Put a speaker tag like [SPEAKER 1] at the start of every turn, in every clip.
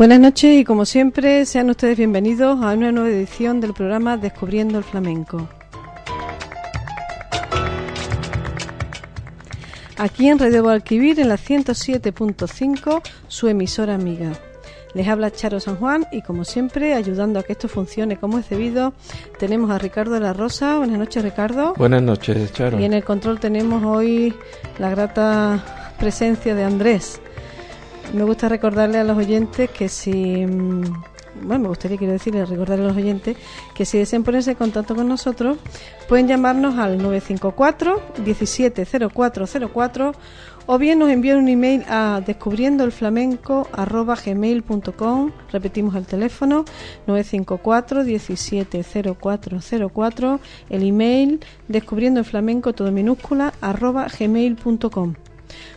[SPEAKER 1] Buenas noches y como siempre sean ustedes bienvenidos a una nueva edición del programa Descubriendo el Flamenco. Aquí en Radio Valquivir en la 107.5, su emisora amiga. Les habla Charo San Juan y como siempre, ayudando a que esto funcione como es debido, tenemos a Ricardo de la Rosa. Buenas noches, Ricardo.
[SPEAKER 2] Buenas noches, Charo.
[SPEAKER 1] Y en el control tenemos hoy la grata presencia de Andrés. Me gusta recordarle a los oyentes que si mm, bueno, me gustaría quiero decirle, recordarle a los oyentes que si desean ponerse en contacto con nosotros, pueden llamarnos al 954 170404 o bien nos envían un email a descubriendoelflamenco@gmail.com. Repetimos el teléfono 954 170404, el email descubriendo el flamenco todo minúscula arroba gmail.com.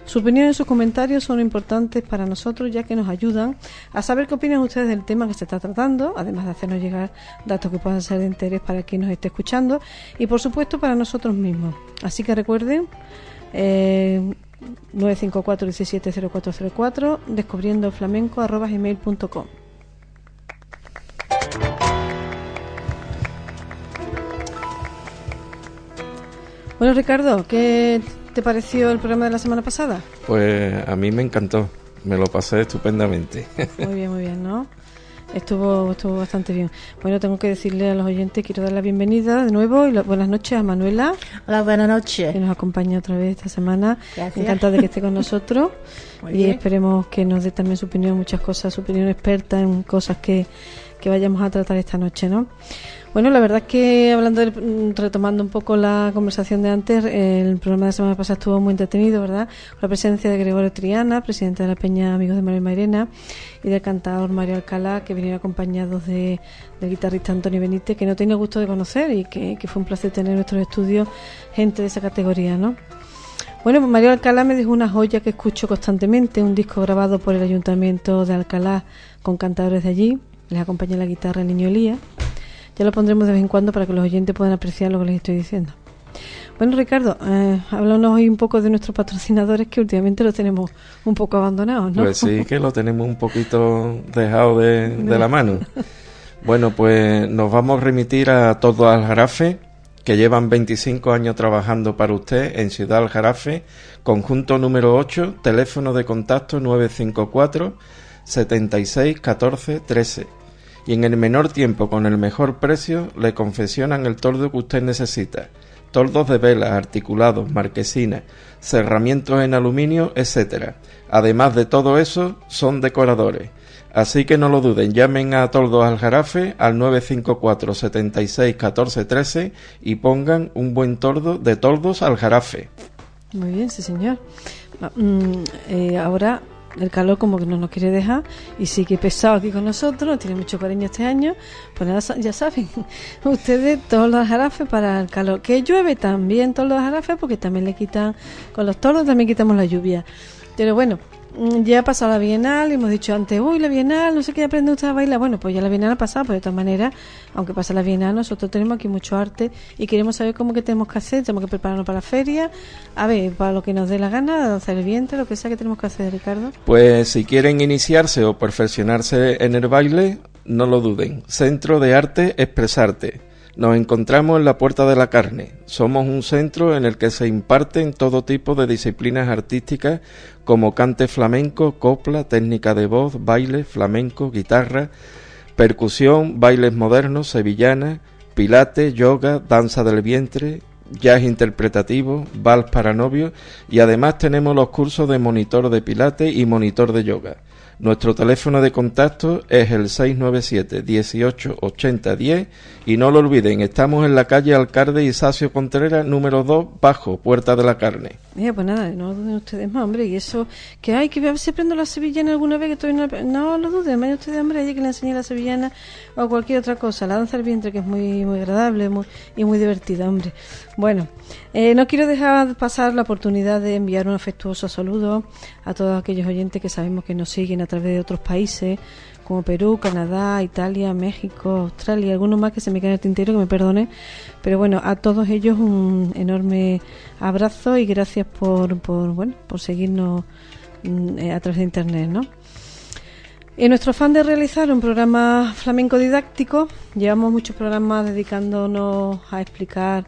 [SPEAKER 1] Su opinión y sus comentarios son importantes para nosotros ya que nos ayudan a saber qué opinan ustedes del tema que se está tratando, además de hacernos llegar datos que puedan ser de interés para quien nos esté escuchando y por supuesto para nosotros mismos. Así que recuerden eh, 954 170404 descubriendo flamenco gmail.com Bueno, Ricardo, ¿qué te pareció el programa de la semana pasada?
[SPEAKER 2] Pues a mí me encantó, me lo pasé estupendamente.
[SPEAKER 1] Muy bien, muy bien, ¿no? Estuvo, estuvo bastante bien. Bueno, tengo que decirle a los oyentes, quiero dar la bienvenida de nuevo y buenas noches a Manuela.
[SPEAKER 3] Hola, buenas noches.
[SPEAKER 1] Que nos acompaña otra vez esta semana. Encantada de que esté con nosotros. y esperemos que nos dé también su opinión, muchas cosas, su opinión experta en cosas que, que vayamos a tratar esta noche, ¿no? Bueno, la verdad es que hablando, mm, retomando un poco la conversación de antes, el programa de la semana pasada estuvo muy entretenido, ¿verdad? Con la presencia de Gregorio Triana, presidente de la Peña Amigos de María Mairena, y del cantador Mario Alcalá, que vinieron acompañados de, del guitarrista Antonio Benítez, que no tenía gusto de conocer y que, fue un placer tener en nuestros estudios gente de esa categoría, ¿no? Bueno, pues Mario Alcalá me dijo una joya que escucho constantemente, un disco grabado por el Ayuntamiento de Alcalá con cantadores de allí, les acompaña la guitarra el niño Elías ya lo pondremos de vez en cuando para que los oyentes puedan apreciar lo que les estoy diciendo. Bueno, Ricardo, eh, háblanos hoy un poco de nuestros patrocinadores que últimamente los tenemos un poco abandonados, ¿no?
[SPEAKER 2] Pues sí, que lo tenemos un poquito dejado de, la mano. Bueno, pues nos vamos a remitir a todo Aljarafe, que llevan 25 años trabajando para usted en Ciudad Aljarafe, conjunto número 8, teléfono de contacto 954 76 14 13 y en el menor tiempo con el mejor precio le confeccionan el tordo que usted necesita. Tordos de vela, articulados, marquesinas, cerramientos en aluminio, etc. Además de todo eso, son decoradores. Así que no lo duden, llamen a Tordos al Jarafe al 954 76 14 13 y pongan un buen tordo de Tordos al Jarafe.
[SPEAKER 1] Muy bien, sí señor. Ah, mm, eh, ahora el calor como que no nos quiere dejar y sigue pesado aquí con nosotros, tiene mucho cariño este año, pues nada, ya saben, ustedes todos los jarafes para el calor. Que llueve también todos los jarafes porque también le quitan, con los tordos también quitamos la lluvia. Pero bueno, ya ha pasado la Bienal y hemos dicho antes, uy, la Bienal, no sé qué aprende usted a bailar. Bueno, pues ya la Bienal ha pasado, pero de todas maneras, aunque pasa la Bienal, nosotros tenemos aquí mucho arte y queremos saber cómo que tenemos que hacer, tenemos que prepararnos para la feria, a ver, para lo que nos dé la gana, danzar el vientre, lo que sea que tenemos que hacer, Ricardo.
[SPEAKER 2] Pues si quieren iniciarse o perfeccionarse en el baile, no lo duden. Centro de Arte Expresarte nos encontramos en la Puerta de la Carne. Somos un centro en el que se imparten todo tipo de disciplinas artísticas como cante flamenco, copla, técnica de voz, baile, flamenco, guitarra, percusión, bailes modernos, sevillana, pilate, yoga, danza del vientre, jazz interpretativo, vals para novios y además tenemos los cursos de monitor de pilate y monitor de yoga. Nuestro teléfono de contacto es el 697 18 80 10 y no lo olviden, estamos en la calle Alcalde Isacio Contreras, número 2, bajo, Puerta de la Carne.
[SPEAKER 1] Mira, pues nada, no duden ustedes más, hombre, y eso, que hay que ver si aprendo la sevillana alguna vez que estoy no, no lo duden, vaya ustedes, hombre, hay que le enseñe la sevillana o cualquier otra cosa, la danza del vientre que es muy, muy agradable muy, y muy divertida, hombre. Bueno, eh, no quiero dejar pasar la oportunidad de enviar un afectuoso saludo a todos aquellos oyentes que sabemos que nos siguen a través de otros países, como Perú, Canadá, Italia, México, Australia, algunos más que se me quedan en el tintero, que me perdone. Pero bueno, a todos ellos un enorme abrazo y gracias por, por bueno, por seguirnos mm, eh, a través de internet, ¿no?
[SPEAKER 4] En nuestro afán de realizar un programa flamenco didáctico, llevamos muchos programas dedicándonos a explicar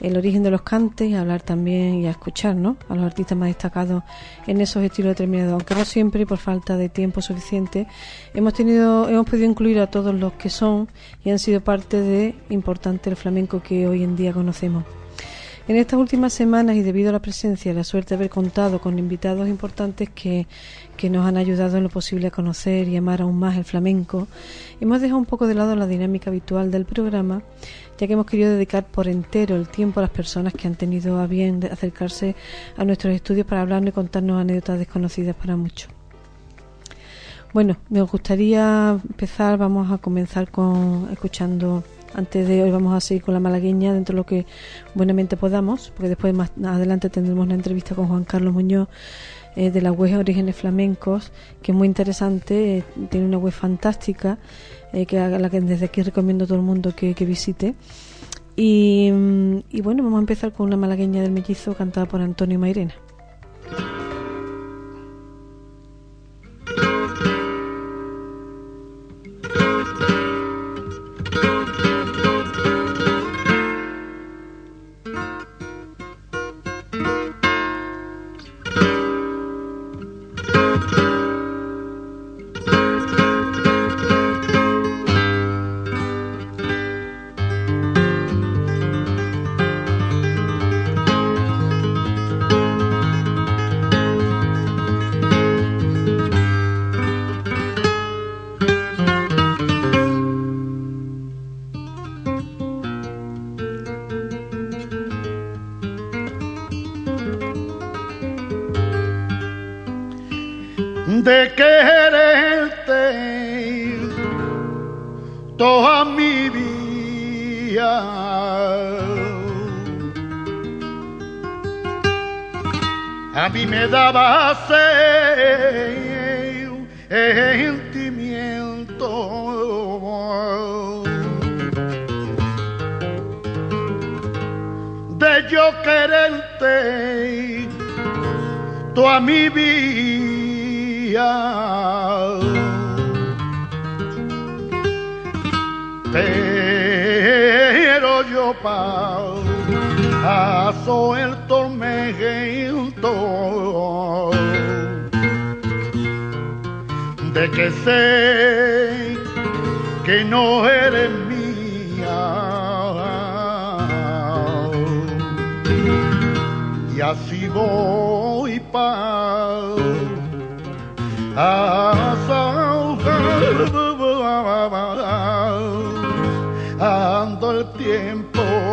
[SPEAKER 4] el origen de los cantes a hablar también y a escuchar ¿no? a los artistas más destacados en esos estilos determinados. Aunque no siempre, por falta de tiempo suficiente, hemos tenido, hemos podido incluir a todos los que son y han sido parte de importante el flamenco que hoy en día conocemos. En estas últimas semanas y debido a la presencia y la suerte de haber contado con invitados importantes que, que nos han ayudado en lo posible a conocer y amar aún más el flamenco, hemos dejado un poco de lado la dinámica habitual del programa, ya que hemos querido dedicar por entero el tiempo a las personas que han tenido a bien de acercarse a nuestros estudios para hablarnos y contarnos anécdotas desconocidas para muchos. Bueno, me gustaría empezar, vamos a comenzar con escuchando antes de hoy vamos a seguir con la malagueña dentro de lo que buenamente podamos, porque después más adelante tendremos una entrevista con Juan Carlos Muñoz eh, de la web Orígenes Flamencos, que es muy interesante, eh, tiene una web fantástica, eh, que la que desde aquí recomiendo a todo el mundo que, visite. Y, mm, y bueno, vamos a empezar con una malagueña del mellizo cantada por Antonio Mairena.
[SPEAKER 3] me Namíbia. pasando el
[SPEAKER 1] tiempo.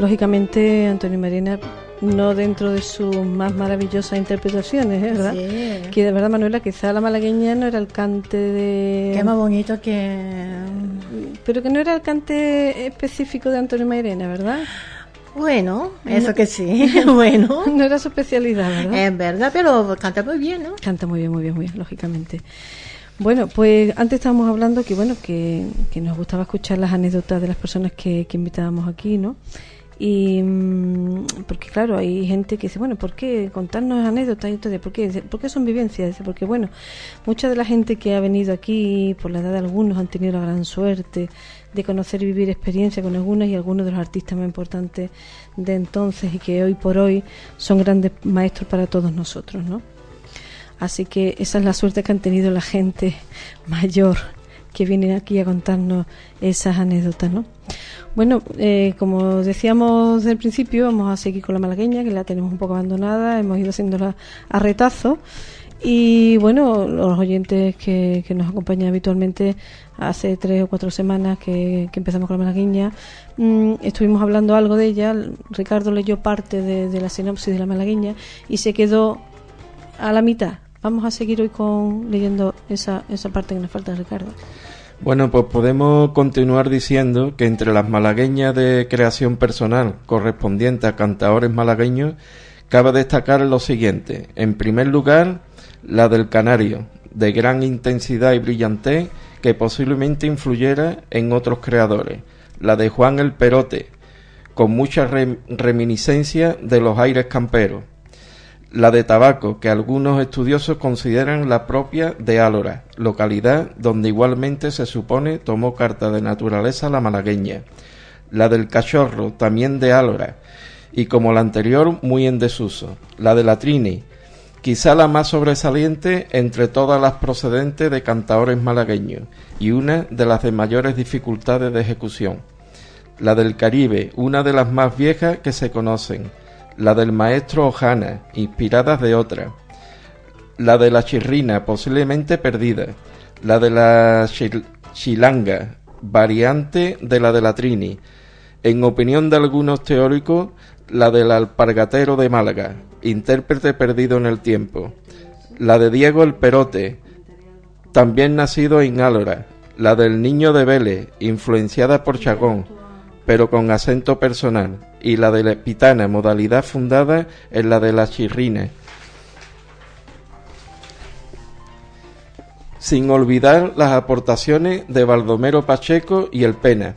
[SPEAKER 1] Lógicamente Antonio Marina no dentro de sus más maravillosas interpretaciones, ¿eh? ¿verdad? Sí. Que de verdad, Manuela, quizá la malagueña no era el cante de...
[SPEAKER 5] Qué más bonito que...
[SPEAKER 1] Pero que no era el cante específico de Antonio Marina, ¿verdad?
[SPEAKER 5] Bueno, eso que sí, bueno.
[SPEAKER 1] No era su especialidad, ¿verdad?
[SPEAKER 5] Es verdad, pero canta muy bien, ¿no?
[SPEAKER 1] Canta muy bien, muy bien, muy bien, lógicamente. Bueno, pues antes estábamos hablando que bueno que, nos gustaba escuchar las anécdotas de las personas que, invitábamos aquí, ¿no? Y mm, porque claro, hay gente que dice, bueno, ¿por qué contarnos anécdotas? Y entonces, ¿por qué? ¿Por qué son vivencias? Porque bueno, mucha de la gente que ha venido aquí, por la edad de algunos, han tenido la gran suerte de conocer y vivir experiencia con algunos y algunos de los artistas más importantes de entonces y que hoy por hoy son grandes maestros para todos nosotros, ¿no? Así que esa es la suerte que han tenido la gente mayor que viene aquí a contarnos esas anécdotas, ¿no? Bueno, eh, como decíamos desde el principio, vamos a seguir con la malagueña, que la tenemos un poco abandonada, hemos ido haciéndola a retazo. Y bueno, los oyentes que, nos acompañan habitualmente, hace tres o cuatro semanas que, empezamos con la malagueña, mm, estuvimos hablando algo de ella. Ricardo leyó parte de, de la sinopsis de la malagueña y se quedó a la mitad Vamos a seguir hoy con leyendo esa, esa parte que nos falta, Ricardo.
[SPEAKER 2] Bueno, pues podemos continuar diciendo que entre las malagueñas de creación personal correspondientes a cantadores malagueños, cabe destacar lo siguiente. En primer lugar, la del Canario, de gran intensidad y brillantez, que posiblemente influyera en otros creadores. La de Juan el Perote, con mucha reminiscencia de los aires camperos la de Tabaco, que algunos estudiosos consideran la propia de Álora, localidad donde igualmente se supone tomó carta de naturaleza la malagueña, la del Cachorro, también de Álora, y como la anterior muy en desuso, la de la Trini, quizá la más sobresaliente entre todas las procedentes de cantadores malagueños, y una de las de mayores dificultades de ejecución. La del Caribe, una de las más viejas que se conocen, la del maestro Ojana, inspiradas de otra, la de la chirrina, posiblemente perdida, la de la chilanga, variante de la de la trini, en opinión de algunos teóricos, la del alpargatero de Málaga, intérprete perdido en el tiempo, la de Diego el Perote, también nacido en Álora, la del niño de Vélez, influenciada por Chagón, pero con acento personal, y la de la pitana, modalidad fundada en la de la chirrina. Sin olvidar las aportaciones de Baldomero Pacheco y el Pena.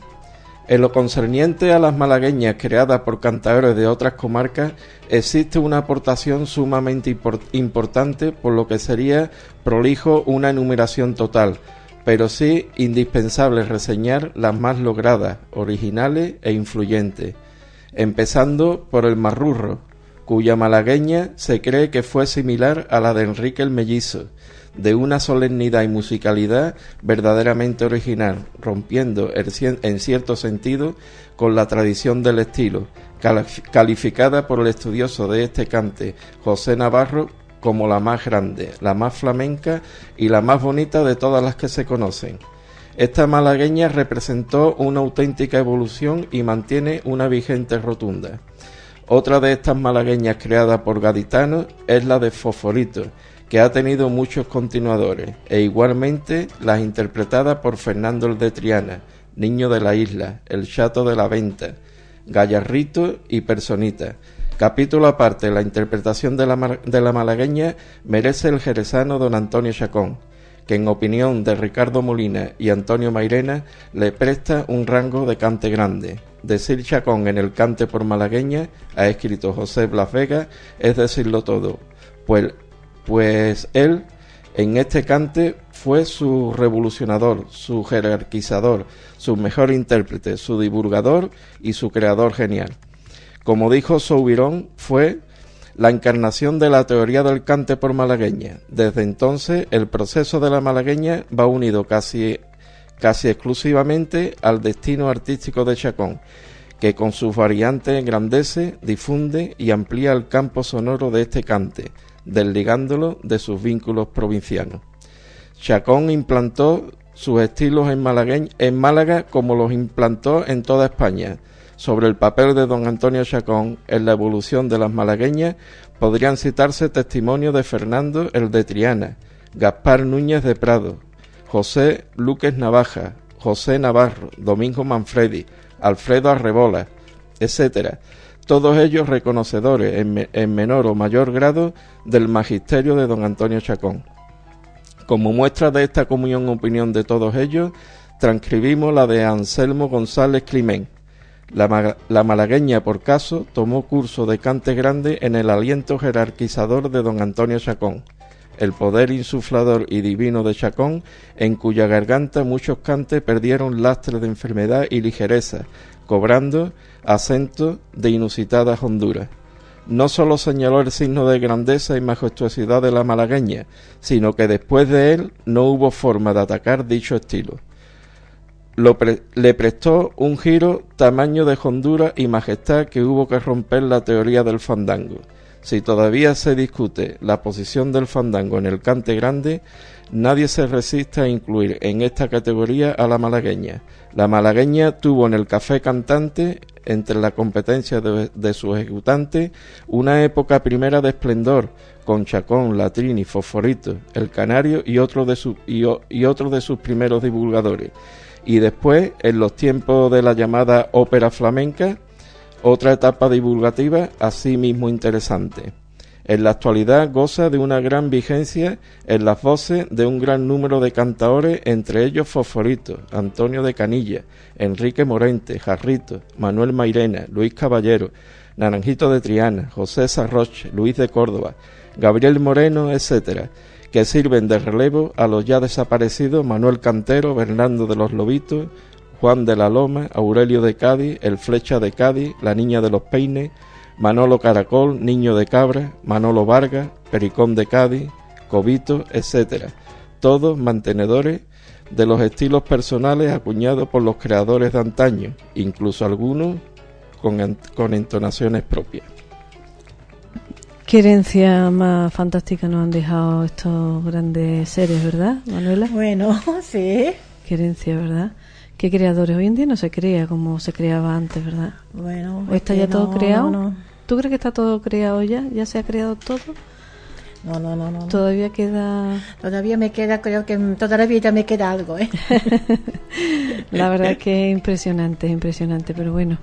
[SPEAKER 2] En lo concerniente a las malagueñas creadas por cantadores de otras comarcas, existe una aportación sumamente importante, por lo que sería prolijo una enumeración total, pero sí indispensable reseñar las más logradas, originales e influyentes empezando por el marrurro, cuya malagueña se cree que fue similar a la de Enrique el Mellizo, de una solemnidad y musicalidad verdaderamente original, rompiendo en cierto sentido con la tradición del estilo, calificada por el estudioso de este cante, José Navarro, como la más grande, la más flamenca y la más bonita de todas las que se conocen. Esta malagueña representó una auténtica evolución y mantiene una vigente rotunda. Otra de estas malagueñas creadas por gaditanos es la de Fosforito, que ha tenido muchos continuadores, e igualmente las interpretadas por Fernando el de Triana, Niño de la Isla, El Chato de la Venta, Gallarrito y Personita. Capítulo aparte, la interpretación de la, de la malagueña merece el jerezano don Antonio Chacón, que en opinión de Ricardo Molina y Antonio Mairena le presta un rango de cante grande. Decir Chacón en el cante por malagueña, ha escrito José Blas Vega, es decirlo todo, pues, pues él en este cante fue su revolucionador, su jerarquizador, su mejor intérprete, su divulgador y su creador genial. Como dijo Soubirón, fue la encarnación de la teoría del cante por malagueña. Desde entonces, el proceso de la malagueña va unido casi, casi exclusivamente al destino artístico de Chacón, que con sus variantes engrandece, difunde y amplía el campo sonoro de este cante, desligándolo de sus vínculos provincianos. Chacón implantó sus estilos en, en Málaga como los implantó en toda España, sobre el papel de don Antonio Chacón en la evolución de las malagueñas podrían citarse testimonios de Fernando el de Triana, Gaspar Núñez de Prado, José Luques Navaja, José Navarro, Domingo Manfredi, Alfredo Arrebola, etc., todos ellos reconocedores en, en, menor o mayor grado del magisterio de don Antonio Chacón. Como muestra de esta comunión opinión de todos ellos, transcribimos la de Anselmo González Climent, la, malagueña, por caso, tomó curso de cante grande en el aliento jerarquizador de don Antonio Chacón, el poder insuflador y divino de Chacón, en cuya garganta muchos cantes perdieron lastre de enfermedad y ligereza, cobrando acento de inusitadas honduras. No sólo señaló el signo de grandeza y majestuosidad de la malagueña, sino que después de él no hubo forma de atacar dicho estilo le prestó un giro tamaño de hondura y majestad que hubo que romper la teoría del fandango. Si todavía se discute la posición del fandango en el cante grande, nadie se resiste a incluir en esta categoría a la malagueña. La malagueña tuvo en el café cantante, entre la competencia de, su ejecutante, una época primera de esplendor, con Chacón, Latrini, Fosforito, El Canario y otro de, y otro de sus primeros divulgadores y después, en los tiempos de la llamada ópera flamenca, otra etapa divulgativa asimismo interesante. En la actualidad goza de una gran vigencia en las voces de un gran número de cantaores, entre ellos Fosforito, Antonio de Canilla, Enrique Morente, Jarrito, Manuel Mairena, Luis Caballero, Naranjito de Triana, José Sarroche, Luis de Córdoba, Gabriel Moreno, etc., que sirven de relevo a los ya desaparecidos Manuel Cantero, Bernardo de los Lobitos, Juan de la Loma, Aurelio de Cádiz, El Flecha de Cádiz, La Niña de los Peines, Manolo Caracol, Niño de Cabra, Manolo Vargas, Pericón de Cádiz, Cobito, etc. Todos mantenedores de los estilos personales acuñados por los creadores de antaño, incluso algunos con, con entonaciones propias.
[SPEAKER 1] Qué herencia más fantástica nos han dejado estos grandes seres, ¿verdad, Manuela?
[SPEAKER 5] Bueno, sí.
[SPEAKER 1] Qué herencia, ¿verdad? Qué creadores. Hoy en día no se crea como se creaba antes, ¿verdad?
[SPEAKER 5] Bueno.
[SPEAKER 1] ¿O está ya todo creado? ¿Tú crees que está todo creado ya? ¿Ya se ha creado todo?
[SPEAKER 5] No, no, no, no.
[SPEAKER 1] Todavía queda.
[SPEAKER 5] Todavía me queda, creo que toda la vida me queda algo, ¿eh?
[SPEAKER 1] la verdad es que es impresionante, es impresionante, pero bueno.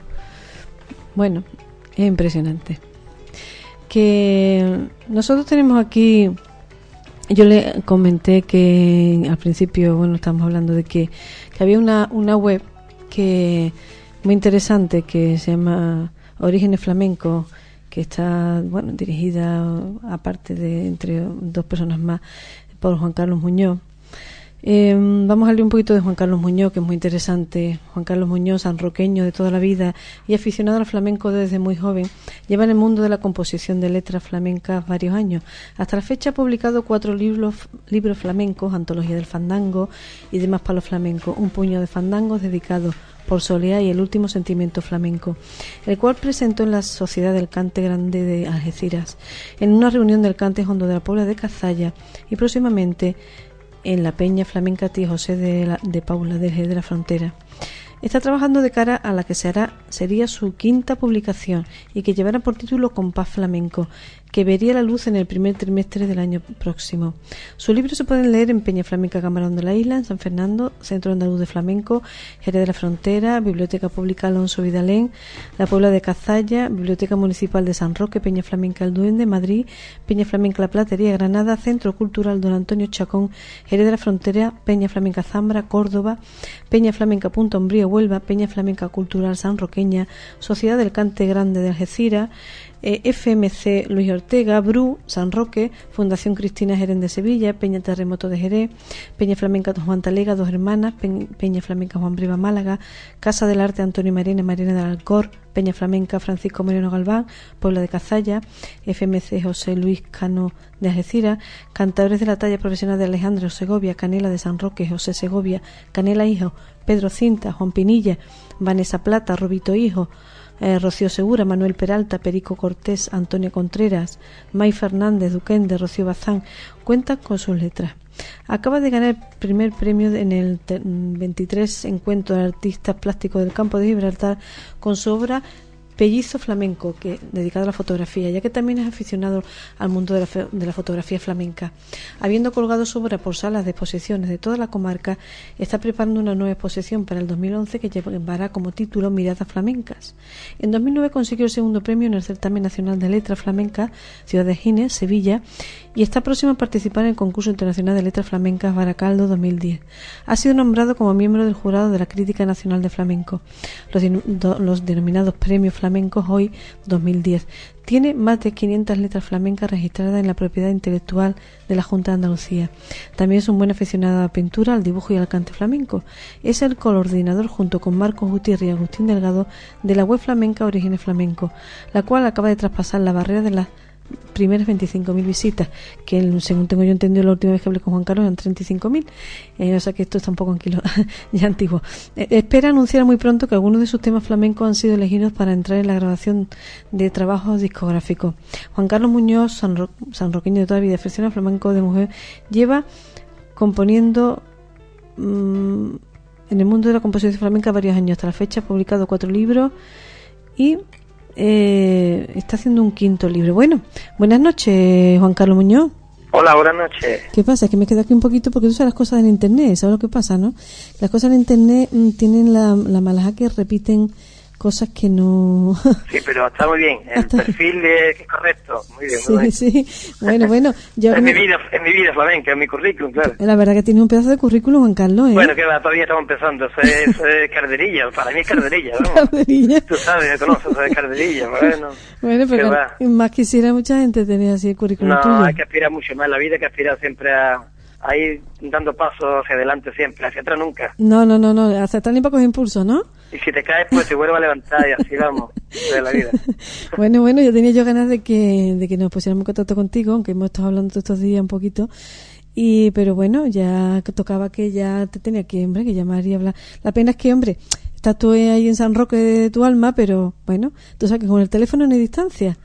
[SPEAKER 1] Bueno, es impresionante que nosotros tenemos aquí, yo le comenté que al principio, bueno, estamos hablando de que, había una, una web que muy interesante que se llama Orígenes Flamenco, que está, bueno, dirigida aparte de entre dos personas más por Juan Carlos Muñoz eh, vamos a leer un poquito de Juan Carlos Muñoz, que es muy interesante. Juan Carlos Muñoz, sanroqueño de toda la vida y aficionado al flamenco desde muy joven, lleva en el mundo de la composición de letras flamencas varios años. Hasta la fecha ha publicado cuatro libros, libros flamencos, Antología del Fandango y demás palos flamencos, un puño de fandangos dedicados por Soleá y el último sentimiento flamenco, el cual presentó en la Sociedad del Cante Grande de Algeciras, en una reunión del Cante Hondo de la Puebla de Cazalla y próximamente en la Peña Flamenca Tía José de, de Paula, desde de la Frontera. Está trabajando de cara a la que será, sería su quinta publicación y que llevará por título Compás Flamenco, que vería la luz en el primer trimestre del año próximo. Sus libros se pueden leer en Peña Flamenca Camarón de la Isla, en San Fernando, Centro Andaluz de Flamenco, Jerez de la Frontera, Biblioteca Pública Alonso Vidalén, La Puebla de Cazalla, Biblioteca Municipal de San Roque, Peña Flamenca El Duende, Madrid, Peña Flamenca La Platería, Granada, Centro Cultural Don Antonio Chacón, Jerez de la Frontera, Peña Flamenca Zambra, Córdoba, Peña Flamenca Punto Umbrío, Huelva, Peña Flamenca Cultural San Roqueña, Sociedad del Cante Grande de Algeciras, eh, FMC Luis Ortega, BRU, San Roque, Fundación Cristina Jerez de Sevilla, Peña Terremoto de Jerez, Peña Flamenca Juan Talega, Dos Hermanas, Peña Flamenca Juan Briva Málaga, Casa del Arte Antonio Marina, Marina del Alcor, Peña Flamenca Francisco Moreno Galván, Puebla de Cazalla, FMC José Luis Cano de Algeciras, Cantadores de la Talla Profesional de Alejandro Segovia, Canela de San Roque, José Segovia, Canela Hijo, Pedro Cinta, Juan Pinilla, Vanessa Plata, Robito Hijo, eh, Rocío Segura, Manuel Peralta, Perico Cortés, Antonio Contreras, May Fernández, Duquende, Rocío Bazán, cuentan con sus letras. Acaba de ganar el primer premio en el 23 Encuentro de Artistas Plásticos del Campo de Gibraltar con su obra Pellizo Flamenco, que dedicado a la fotografía, ya que también es aficionado al mundo de la, de la, fotografía flamenca. Habiendo colgado su obra por salas de exposiciones de toda la comarca, está preparando una nueva exposición para el 2011 que llevará como título Miradas Flamencas. En 2009 consiguió el segundo premio en el Certamen Nacional de Letras Flamencas, Ciudad de Gines, Sevilla, y está próximo a participar en el Concurso Internacional de Letras Flamencas Baracaldo 2010. Ha sido nombrado como miembro del jurado de la Crítica Nacional de Flamenco, los, los denominados premios flamencos hoy 2010. Tiene más de 500 letras flamencas registradas en la propiedad intelectual de la Junta de Andalucía. También es un buen aficionado a la pintura, al dibujo y al cante flamenco. Es el coordinador junto con Marcos Gutiérrez y Agustín Delgado de la web flamenca Orígenes Flamenco, la cual acaba de traspasar la barrera de las primeras 25.000 visitas, que según tengo yo entendido la última vez que hablé con Juan Carlos eran 35.000, eh, o sea que esto está un poco anquilo, ya antiguo. Eh, espera anunciar muy pronto que algunos de sus temas flamencos han sido elegidos para entrar en la grabación de trabajos discográficos. Juan Carlos Muñoz, San sanroqueño de toda vida, a flamenco de mujer, lleva componiendo mm, en el mundo de la composición flamenca varios años. Hasta la fecha ha publicado cuatro libros y eh, está haciendo un quinto libro. Bueno, buenas noches, Juan Carlos Muñoz.
[SPEAKER 6] Hola, buenas noches.
[SPEAKER 1] ¿Qué pasa? Es que me quedo aquí un poquito porque tú sabes las cosas en Internet, ¿sabes lo que pasa, no? Las cosas en Internet mm, tienen la, la malaja que repiten cosas que no...
[SPEAKER 6] Sí, pero está muy bien, el perfil es correcto, muy bien.
[SPEAKER 1] Sí,
[SPEAKER 6] muy
[SPEAKER 1] sí, bueno, bueno.
[SPEAKER 6] Yo es, mi vida, es mi vida flamenca, es mi currículum, claro.
[SPEAKER 1] La verdad que tiene un pedazo de currículum, Juan Carlos, ¿eh?
[SPEAKER 6] Bueno, que todavía estamos empezando, eso es, es carderilla, para mí es carderilla, ¿no?
[SPEAKER 1] carderilla.
[SPEAKER 6] Tú sabes, me conoces, eso es carderilla, bueno.
[SPEAKER 1] Bueno, pero más quisiera mucha gente tener así el currículum
[SPEAKER 6] No,
[SPEAKER 1] tuyo.
[SPEAKER 6] hay que aspirar mucho más, la vida hay que aspirar siempre a ahí dando pasos hacia adelante siempre, hacia atrás nunca.
[SPEAKER 1] No, no, no, no, hacia atrás ni para coger impulso, ¿no?
[SPEAKER 6] Y si te caes, pues te vuelvo a levantar y así vamos, de la vida.
[SPEAKER 1] bueno, bueno, yo tenía yo ganas de que, de que nos pusiéramos en contacto contigo, aunque hemos estado hablando todos estos días un poquito. Y, pero bueno, ya tocaba que ya te tenía que, hombre, que llamar y hablar. La pena es que, hombre, estás tú ahí en San Roque de tu alma, pero bueno, tú sabes que con el teléfono no hay distancia.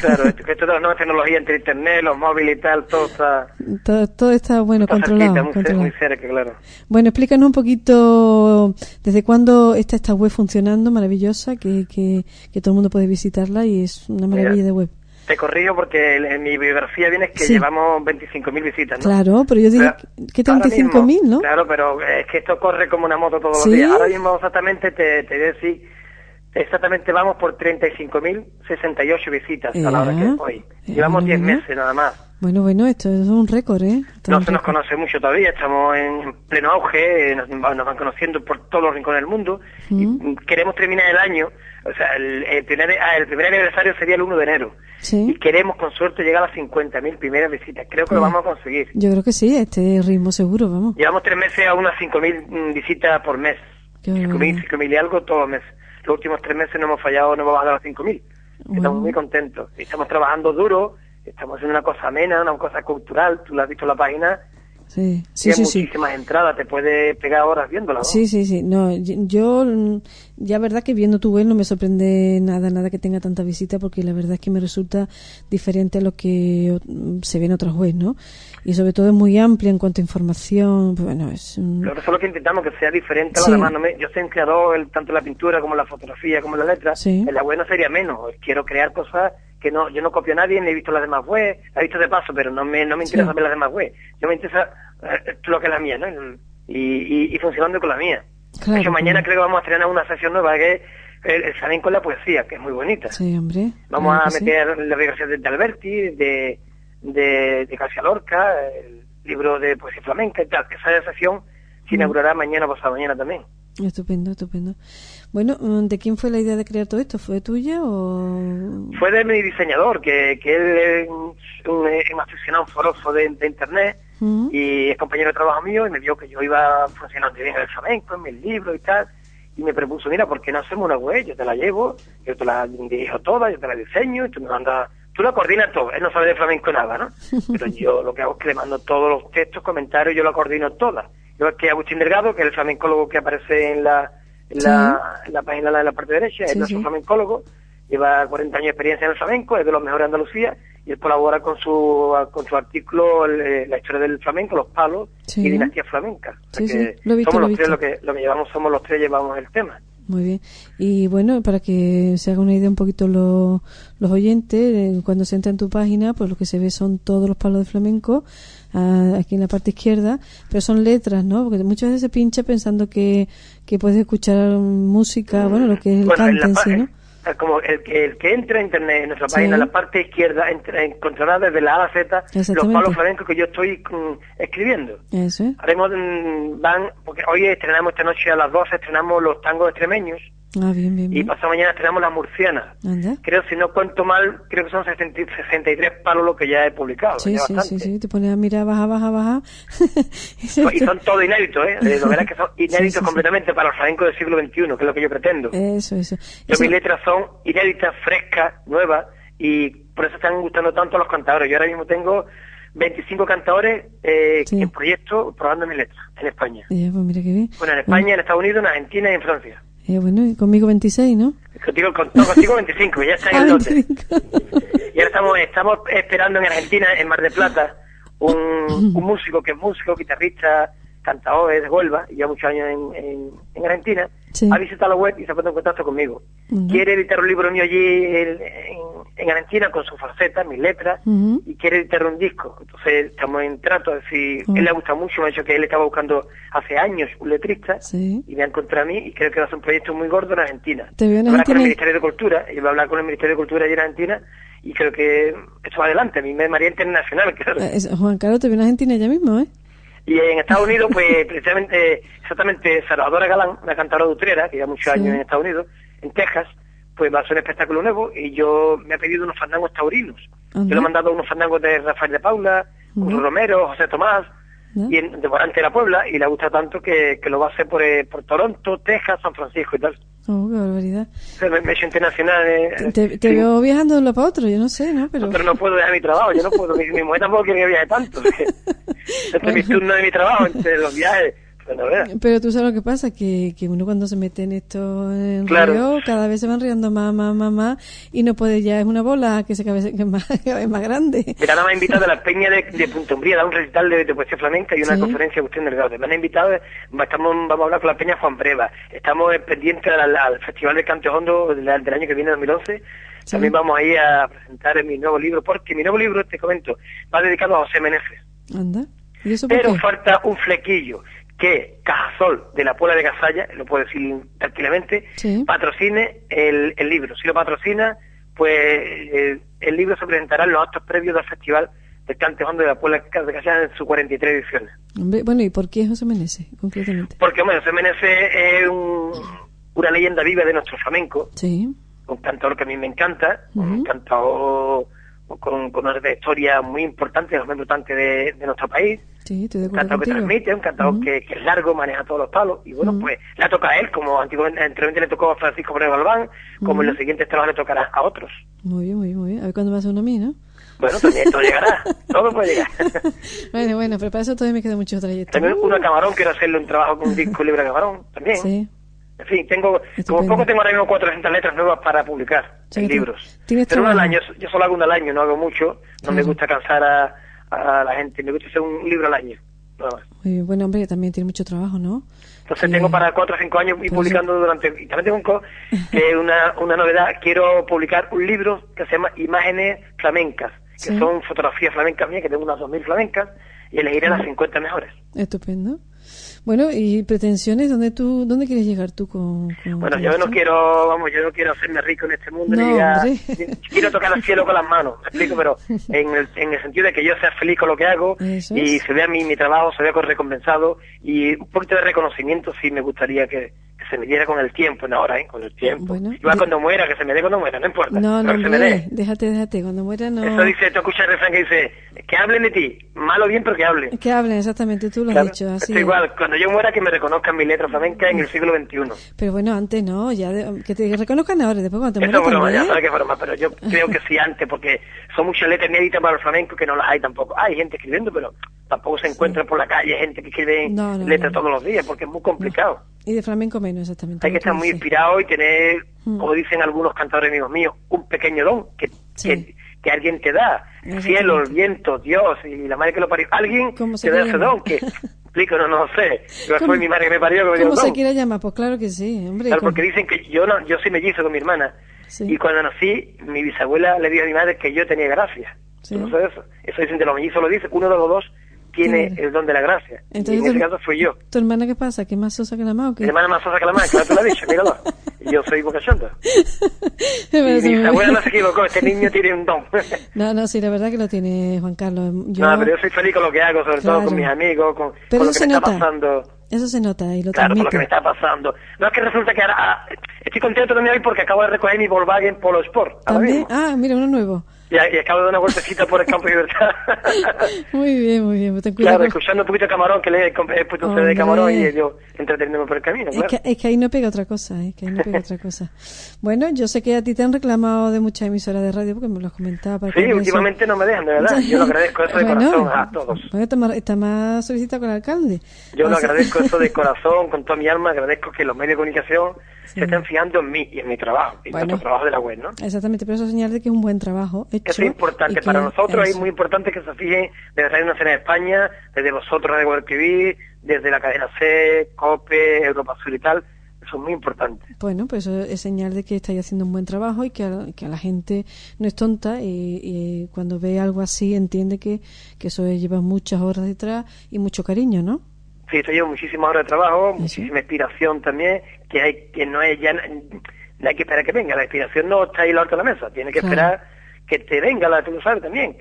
[SPEAKER 6] Claro, esto, esto de las nuevas tecnologías entre internet, los móviles y tal, todo está...
[SPEAKER 1] Todo, todo está, bueno,
[SPEAKER 6] está
[SPEAKER 1] controlado.
[SPEAKER 6] cerquita, muy,
[SPEAKER 1] controlado.
[SPEAKER 6] muy cerca, claro.
[SPEAKER 1] Bueno, explícanos un poquito desde cuándo está esta web funcionando, maravillosa, que, que, que todo el mundo puede visitarla y es una maravilla
[SPEAKER 6] Mira,
[SPEAKER 1] de web.
[SPEAKER 6] Te corrijo porque en mi biografía viene que
[SPEAKER 1] Sí.
[SPEAKER 6] llevamos 25.000 visitas, ¿no?
[SPEAKER 1] Claro, pero yo
[SPEAKER 6] ahora mismo-
[SPEAKER 1] 35.000, ¿no?
[SPEAKER 6] Claro, pero es que esto corre como una moto todos
[SPEAKER 1] ¿Sí?
[SPEAKER 6] los días. Ahora mismo exactamente te, te voy a decir, exactamente vamos por 35.068 visitas a la hora que es hoy.
[SPEAKER 1] eh,
[SPEAKER 6] Llevamos
[SPEAKER 1] bueno,
[SPEAKER 6] 10
[SPEAKER 1] bueno.
[SPEAKER 6] meses nada más.
[SPEAKER 1] Bueno, bueno, esto es un récord, ¿eh? Esto
[SPEAKER 6] No se nos conoce mucho todavía, estamos en pleno auge, eh, nos, nos van conociendo por todos los rincones del mundo y
[SPEAKER 1] Mm.
[SPEAKER 6] queremos terminar el año, o sea, el, el primer, ah, el primer aniversario sería el 1 de enero
[SPEAKER 1] Sí.
[SPEAKER 6] y queremos con suerte llegar a las 50.000 primeras visitas, creo que lo vamos a conseguir.
[SPEAKER 1] Yo creo que sí, este ritmo seguro, vamos.
[SPEAKER 6] Llevamos tres meses a unas 5.000 mm, visitas por mes,
[SPEAKER 1] Qué
[SPEAKER 6] 5.000,
[SPEAKER 1] barbaridad.
[SPEAKER 6] 5.000 y algo todos los meses. Los últimos tres meses no hemos fallado, no hemos bajado a las 5.000.
[SPEAKER 1] Bueno.
[SPEAKER 6] Estamos muy contentos. Estamos trabajando duro, estamos haciendo una cosa amena, una cosa cultural, tú lo has visto en la página,
[SPEAKER 1] Sí, sí, sí, sí.
[SPEAKER 6] entradas, te puedes pegar horas viéndola. ¿no?
[SPEAKER 1] Sí, sí, sí. No, yo, mm, ya verdad que viendo tu web no me sorprende nada, nada que tenga tanta visita, porque la verdad es que me resulta diferente a lo que mm, se ve en otras webs, ¿no? Y sobre todo es muy amplia en cuanto a información. pues Bueno, es. mm,
[SPEAKER 6] Pero eso es lo que intentamos, que sea diferente a
[SPEAKER 1] Sí.
[SPEAKER 6] demás. No me- yo soy un creador, el- tanto la pintura como la fotografía, como la letra.
[SPEAKER 1] Sí.
[SPEAKER 6] En la web no sería menos. Quiero crear cosas que no yo no copio a nadie, ni he visto las demás web, la he visto de paso, pero no me, no me interesa
[SPEAKER 1] Sí.
[SPEAKER 6] ver las demás web. Yo me interesa eh, lo que es la mía, ¿no? Y, y, y funcionando con la mía.
[SPEAKER 1] Claro,
[SPEAKER 6] de hecho, mañana creo que vamos a estrenar una sesión nueva que es el, el flamenco con la poesía, que es muy bonita.
[SPEAKER 1] Sí, hombre.
[SPEAKER 6] Vamos
[SPEAKER 1] claro
[SPEAKER 6] a
[SPEAKER 1] que sí.
[SPEAKER 6] meter la biografía de, Alberti, de, de, de García Lorca, el libro de poesía flamenca y tal. Esa sesión se
[SPEAKER 1] Mm.
[SPEAKER 6] inaugurará mañana o pasado mañana también.
[SPEAKER 1] Estupendo, estupendo. Bueno, mm, ¿de quién fue la idea de crear todo esto? ¿Fue tuya o...?
[SPEAKER 6] Fue de mi diseñador, que, que él es un, un, un aficionado foroso de, de internet y es compañero de trabajo mío y me vio que yo iba funcionando bien en el flamenco, en mis libros y tal. Y me propuso, mira, ¿por qué no hacemos una web? Yo te la llevo, yo te la dirijo toda, yo te la diseño y tú me mandas... Tú la coordinas todo, él no sabe de flamenco nada, ¿no? Pero yo lo que hago es que le mando todos los textos, comentarios, yo la coordino toda. Yo es que Agustín Delgado, que es el flamencólogo que aparece en la, en la, en la página de la parte derecha, es
[SPEAKER 1] Sí,
[SPEAKER 6] nuestro
[SPEAKER 1] sí.
[SPEAKER 6] flamencólogo, lleva 40 años de experiencia en el flamenco, es de los mejores de Andalucía, y él colabora con su, con su artículo el, eh, La historia del flamenco, los palos
[SPEAKER 1] Sí.
[SPEAKER 6] y dinastía flamenca. O sea
[SPEAKER 1] Sí,
[SPEAKER 6] que
[SPEAKER 1] sí, lo he visto,
[SPEAKER 6] somos
[SPEAKER 1] lo
[SPEAKER 6] los tres lo que, lo que llevamos, somos los tres llevamos el tema.
[SPEAKER 1] Muy bien. Y bueno, para que se haga una idea un poquito lo- los oyentes, eh, cuando se entra en tu página, pues lo que se ve son todos los palos de flamenco, ah, aquí en la parte izquierda, pero son letras, ¿no? Porque muchas veces se pincha pensando que, que puedes escuchar música, bueno, lo que es el
[SPEAKER 6] Bueno, en
[SPEAKER 1] cante en sí, ¿no?
[SPEAKER 6] eh, como el que, el que entra a internet en nuestra
[SPEAKER 1] Sí.
[SPEAKER 6] página, en la parte izquierda, entra- encontrará desde la A a la Z los palos flamencos que yo estoy mm, escribiendo.
[SPEAKER 1] Eso es.
[SPEAKER 6] Haremos, mm, van, porque hoy estrenamos esta noche a las 12, estrenamos los tangos extremeños
[SPEAKER 1] Ah, bien, bien,
[SPEAKER 6] y pasado mañana estrenamos las murcianas.
[SPEAKER 1] Anda.
[SPEAKER 6] Creo, si no cuento mal, creo que son 60 y- 63 palos lo que ya he publicado.
[SPEAKER 1] Sí, sí, sí, sí, te pones a mirar, baja, baja, baja.
[SPEAKER 6] Y son todos inéditos, ¿eh? Lo verás que son inéditos
[SPEAKER 1] Sí, sí, sí.
[SPEAKER 6] completamente para los flamencos del siglo XXI, que es lo que yo pretendo.
[SPEAKER 1] Eso, eso.
[SPEAKER 6] Yo,
[SPEAKER 1] Eso-
[SPEAKER 6] mis letras son inéditas, frescas, nuevas, y por eso están gustando tanto a los cantadores. Yo ahora mismo tengo 25 cantadores eh, en proyecto probando mis letras en España.
[SPEAKER 1] Ya, pues mira qué bien.
[SPEAKER 6] Bueno, en España, en Estados Unidos, en Argentina y en Francia.
[SPEAKER 1] Eh, bueno, y conmigo 26, ¿no?
[SPEAKER 6] Contigo, con, no, contigo 25, ya está en el lote.
[SPEAKER 1] 25.
[SPEAKER 6] Y ahora estamos, estamos esperando en Argentina, en Mar de Plata, un, un músico que es músico, guitarrista, cantador es de Huelva, y lleva muchos años en, en, en Argentina,
[SPEAKER 1] Sí.
[SPEAKER 6] ha visitado la web y se ha puesto en contacto conmigo.
[SPEAKER 1] Ujú.
[SPEAKER 6] Quiere editar un libro mío allí en- en Argentina con sus facetas, mis letras, y quiere editar un disco. Entonces estamos en trato, es decir, él le gusta mucho, me ha dicho que él estaba buscando hace años un letrista,
[SPEAKER 1] Sí.
[SPEAKER 6] y me ha encontrado a mí, y creo que va a ser un proyecto muy gordo en Argentina.
[SPEAKER 1] Te veo en
[SPEAKER 6] Voy a hablar con el
[SPEAKER 1] Argentina.
[SPEAKER 6] Ministerio de Cultura, y voy a hablar con el Ministerio de Cultura allí en Argentina, y creo que esto va adelante, a mí me maría internacional, claro.
[SPEAKER 1] Eh, es- Juan Carlos, te viene a Argentina ya mismo, ¿eh?
[SPEAKER 6] Y en Estados Unidos, pues precisamente, exactamente, Salvadora Galán, una cantadora de Utrera, que lleva muchos
[SPEAKER 1] Sí.
[SPEAKER 6] años en Estados Unidos, en Texas, pues va a ser un espectáculo nuevo y yo me ha pedido unos fandangos taurinos. Yo le he mandado unos fandangos de Rafael de Paula,
[SPEAKER 1] Ujú.
[SPEAKER 6] Romero, José Tomás,
[SPEAKER 1] ¿no?
[SPEAKER 6] y en, de Morante de la Puebla, y le gusta tanto que, que lo va a hacer por, eh, por Toronto, Texas, San Francisco y tal.
[SPEAKER 1] Oh, qué barbaridad.
[SPEAKER 6] Me, me he hecho internacional. eh,
[SPEAKER 1] Te, te
[SPEAKER 6] sí.
[SPEAKER 1] veo viajando de un lado para otro, yo no sé, ¿no? Pero...
[SPEAKER 6] Pero no puedo dejar mi trabajo, yo no puedo, mi, mi mujer tampoco quiere que viaje tanto. Entre mis turnos de mi trabajo, entre los viajes, no veas.
[SPEAKER 1] Pero tú sabes lo que pasa, que, que uno cuando se mete en esto en
[SPEAKER 6] Claro.
[SPEAKER 1] río, cada vez se van riendo más, más, más, más, y no puede ya, es una bola que se cada vez que es más, cada vez más grande.
[SPEAKER 6] Me han invitado a la Peña de, de Punta Umbría, a dar un recital de, de poesía flamenca y una
[SPEAKER 1] Sí.
[SPEAKER 6] conferencia de Agustín Delgado. Me han invitado, estamos, vamos a hablar con la Peña Juan Breva. Estamos eh, pendientes al, al Festival de Cante Hondo del, del año que viene, 2011.
[SPEAKER 1] Sí.
[SPEAKER 6] También vamos a ir a presentar mi nuevo libro, porque mi nuevo libro, te comento, va dedicado a José Meneses.
[SPEAKER 1] Anda. ¿Y eso por
[SPEAKER 6] Pero
[SPEAKER 1] qué?
[SPEAKER 6] falta un flequillo que Cajasol de la Puebla de Gasalla, lo puedo decir tranquilamente,
[SPEAKER 1] Sí.
[SPEAKER 6] patrocine el, el libro. Si lo patrocina, pues eh, el libro se presentará en los actos previos del Festival del Cante Hondo de la Puebla de Gasalla en su 43 ediciones.
[SPEAKER 1] Bueno, ¿y por qué José Meneses, concretamente?
[SPEAKER 6] Porque, bueno, José Meneses es un- una leyenda viva de nuestro flamenco,
[SPEAKER 1] Sí.
[SPEAKER 6] un cantador que a mí me encanta, un cantador con, con una trayectoria muy importante, los más importantes de, de nuestro país.
[SPEAKER 1] Sí, estoy de
[SPEAKER 6] un cantador que transmite, un cantador que, que es largo, maneja todos los palos, y bueno, pues le toca a él, como antiguamente, anteriormente le tocó a Francisco Moreno Galván, como en los siguientes trabajos le tocará a otros.
[SPEAKER 1] Muy bien, muy bien, muy bien. A ver cuándo me hace uno a mí, ¿no?
[SPEAKER 6] Bueno, también todo llegará, todo puede llegar.
[SPEAKER 1] bueno, bueno, pero para eso todavía me queda mucho trayecto.
[SPEAKER 6] También una camarón, quiero hacerle un trabajo con un disco libre de camarón, también.
[SPEAKER 1] Sí.
[SPEAKER 6] En fin, tengo, como poco tengo ahora mismo 400 letras nuevas para publicar
[SPEAKER 1] Sí,
[SPEAKER 6] en libros. Pero una al año, yo solo hago una al año, no hago mucho, no me gusta cansar a, a la gente, me gusta hacer un libro al año, nada más.
[SPEAKER 1] Bueno, hombre, también tiene mucho trabajo, ¿no?
[SPEAKER 6] Entonces tengo para 4 o 5 años y
[SPEAKER 1] Pues
[SPEAKER 6] publicando durante... Y también tengo un co- que una, una novedad, quiero publicar un libro que se llama Imágenes Flamencas, que
[SPEAKER 1] Sí.
[SPEAKER 6] son fotografías flamencas mías, que tengo unas 2.000 flamencas, y elegiré las 50 mejores.
[SPEAKER 1] Estupendo. Bueno, ¿y pretensiones? ¿Dónde tú, dónde quieres llegar tú con, con
[SPEAKER 6] Bueno, yo no quiero, vamos, yo no quiero hacerme rico en este mundo,
[SPEAKER 1] No,
[SPEAKER 6] ni quiero tocar el cielo con las manos, me explico, pero en el, en el sentido de que yo sea feliz con lo que hago
[SPEAKER 1] Eso
[SPEAKER 6] y
[SPEAKER 1] es.
[SPEAKER 6] se vea mi, mi trabajo, se vea con recompensado y un poquito de reconocimiento sí me gustaría que, que se me diera con el tiempo, no ahora, ¿eh? con el tiempo.
[SPEAKER 1] Bueno,
[SPEAKER 6] Igual
[SPEAKER 1] de-
[SPEAKER 6] cuando muera, que se me dé cuando muera, no importa,
[SPEAKER 1] No, no,
[SPEAKER 6] se me
[SPEAKER 1] déjate, déjate. Cuando muera no...
[SPEAKER 6] Eso dice, tú escuchas el refrán que dice, que hablen de ti, malo o bien, pero que hablen.
[SPEAKER 1] Que hablen, exactamente, tú lo
[SPEAKER 6] Claro,
[SPEAKER 1] has dicho. Así
[SPEAKER 6] esto igual, cuando yo muera que me reconozcan mi letra flamenca en el siglo XXI.
[SPEAKER 1] Pero bueno, antes no, ya de- que te reconozcan ahora, después cuando te mueras
[SPEAKER 6] es broma, ya
[SPEAKER 1] también.
[SPEAKER 6] sabes que broma, pero yo creo que sí antes, porque son muchas letras inéditas para el flamenco que no las hay tampoco. Hay gente escribiendo, pero tampoco se encuentra por la calle gente que escribe
[SPEAKER 1] No, no,
[SPEAKER 6] letras
[SPEAKER 1] no.
[SPEAKER 6] todos los días, porque es muy complicado.
[SPEAKER 1] Y de flamenco menos, exactamente.
[SPEAKER 6] Hay que estar muy inspirado y tener,
[SPEAKER 1] Mm.
[SPEAKER 6] como dicen algunos cantadores amigos míos, un pequeño don que,
[SPEAKER 1] Sí.
[SPEAKER 6] que, que alguien te da. Cielo, el viento, Dios y la madre que lo parió. Alguien
[SPEAKER 1] ¿Cómo se
[SPEAKER 6] te da
[SPEAKER 1] llama?
[SPEAKER 6] ese don que, explico, no, no sé. Yo
[SPEAKER 1] ¿Cómo-
[SPEAKER 6] fue mi madre que me parió que me
[SPEAKER 1] ¿Cómo se
[SPEAKER 6] don.
[SPEAKER 1] quiera llamar? Pues claro que sí, hombre.
[SPEAKER 6] Claro,
[SPEAKER 1] ¿cómo?
[SPEAKER 6] porque dicen que yo no, yo soy mellizo con mi hermana.
[SPEAKER 1] Sí.
[SPEAKER 6] Y cuando nací, mi bisabuela le dijo a mi madre que yo tenía gracia.
[SPEAKER 1] Sí.
[SPEAKER 6] ¿Tú no sabes eso? Eso dicen de los mellizos, lo dice. Uno de los dos tiene
[SPEAKER 1] Tiene.
[SPEAKER 6] el don de la gracia.
[SPEAKER 1] Entonces,
[SPEAKER 6] y en ese caso fui yo.
[SPEAKER 1] ¿Tu hermana qué pasa? ¿Que es más sosa que la qué?
[SPEAKER 6] Mi hermana más sosa que la madre, claro, tú has dicho, míralo. Y yo soy boca chonda.
[SPEAKER 1] Me
[SPEAKER 6] Y
[SPEAKER 1] parece
[SPEAKER 6] mi
[SPEAKER 1] bien.
[SPEAKER 6] no se equivocó, este niño tiene un don.
[SPEAKER 1] No, no, sí, la verdad que lo tiene Juan Carlos. Yo-
[SPEAKER 6] No, pero yo soy feliz con lo que hago, sobre todo
[SPEAKER 1] Claro.
[SPEAKER 6] con mis amigos, con,
[SPEAKER 1] Pero
[SPEAKER 6] con lo que me
[SPEAKER 1] se
[SPEAKER 6] está
[SPEAKER 1] nota.
[SPEAKER 6] pasando.
[SPEAKER 1] Eso se nota y lo
[SPEAKER 6] Claro, con lo
[SPEAKER 1] transmite.
[SPEAKER 6] que me está pasando. No es que resulta que ahora ah, estoy contento también hoy porque acabo de recoger mi Volkswagen Polo Sport. ahora
[SPEAKER 1] ¿También?
[SPEAKER 6] mismo.
[SPEAKER 1] Ah, mira, uno nuevo.
[SPEAKER 6] Y, y acabo de dar una vueltecita por el campo de libertad.
[SPEAKER 1] Muy bien, muy bien. pues ten cuidado
[SPEAKER 6] claro, escuchando un poquito de camarón, que le he, puesto un CD de camarón y yo entreteniéndome por el camino,
[SPEAKER 1] Es
[SPEAKER 6] claro.
[SPEAKER 1] que, es que ahí no pega otra cosa, es que ahí no pega otra cosa. Bueno, yo sé que a ti te han reclamado de muchas emisoras de radio porque me lo has comentado. Para
[SPEAKER 6] Sí, últimamente no me dejan, de verdad. Yo lo agradezco eso de
[SPEAKER 1] Bueno,
[SPEAKER 6] corazón a todos.
[SPEAKER 1] Bueno, está más, está más solicitado con el alcalde.
[SPEAKER 6] Yo lo
[SPEAKER 1] O sea-
[SPEAKER 6] agradezco eso de corazón, con toda mi alma. Agradezco que los medios de comunicación. Se estén fijando en mí y en mi trabajo, y en
[SPEAKER 1] Bueno.
[SPEAKER 6] nuestro trabajo de la web, ¿no?
[SPEAKER 1] Exactamente, pero eso es señal de que es un buen trabajo hecho.
[SPEAKER 6] Eso es importante para nosotros, es muy importante que se fijen desde Radio Nacional de España, desde vosotros de Guadalquivir, desde la cadena C, COPE, Europa Sur y tal. Eso es muy importante.
[SPEAKER 1] Bueno, pues eso es señal de que estáis haciendo un buen trabajo y que a, que a la gente no es tonta y, y cuando ve algo así entiende que, que eso lleva muchas horas detrás y mucho cariño, ¿no?
[SPEAKER 6] Sí, esto lleva muchísimas horas de trabajo,
[SPEAKER 1] Sí.
[SPEAKER 6] muchísima inspiración también, que hay que no es ya, no hay que esperar que venga, la inspiración no está ahí la otra de la mesa, tiene que
[SPEAKER 1] Claro.
[SPEAKER 6] esperar que te venga la, tú lo sabes también.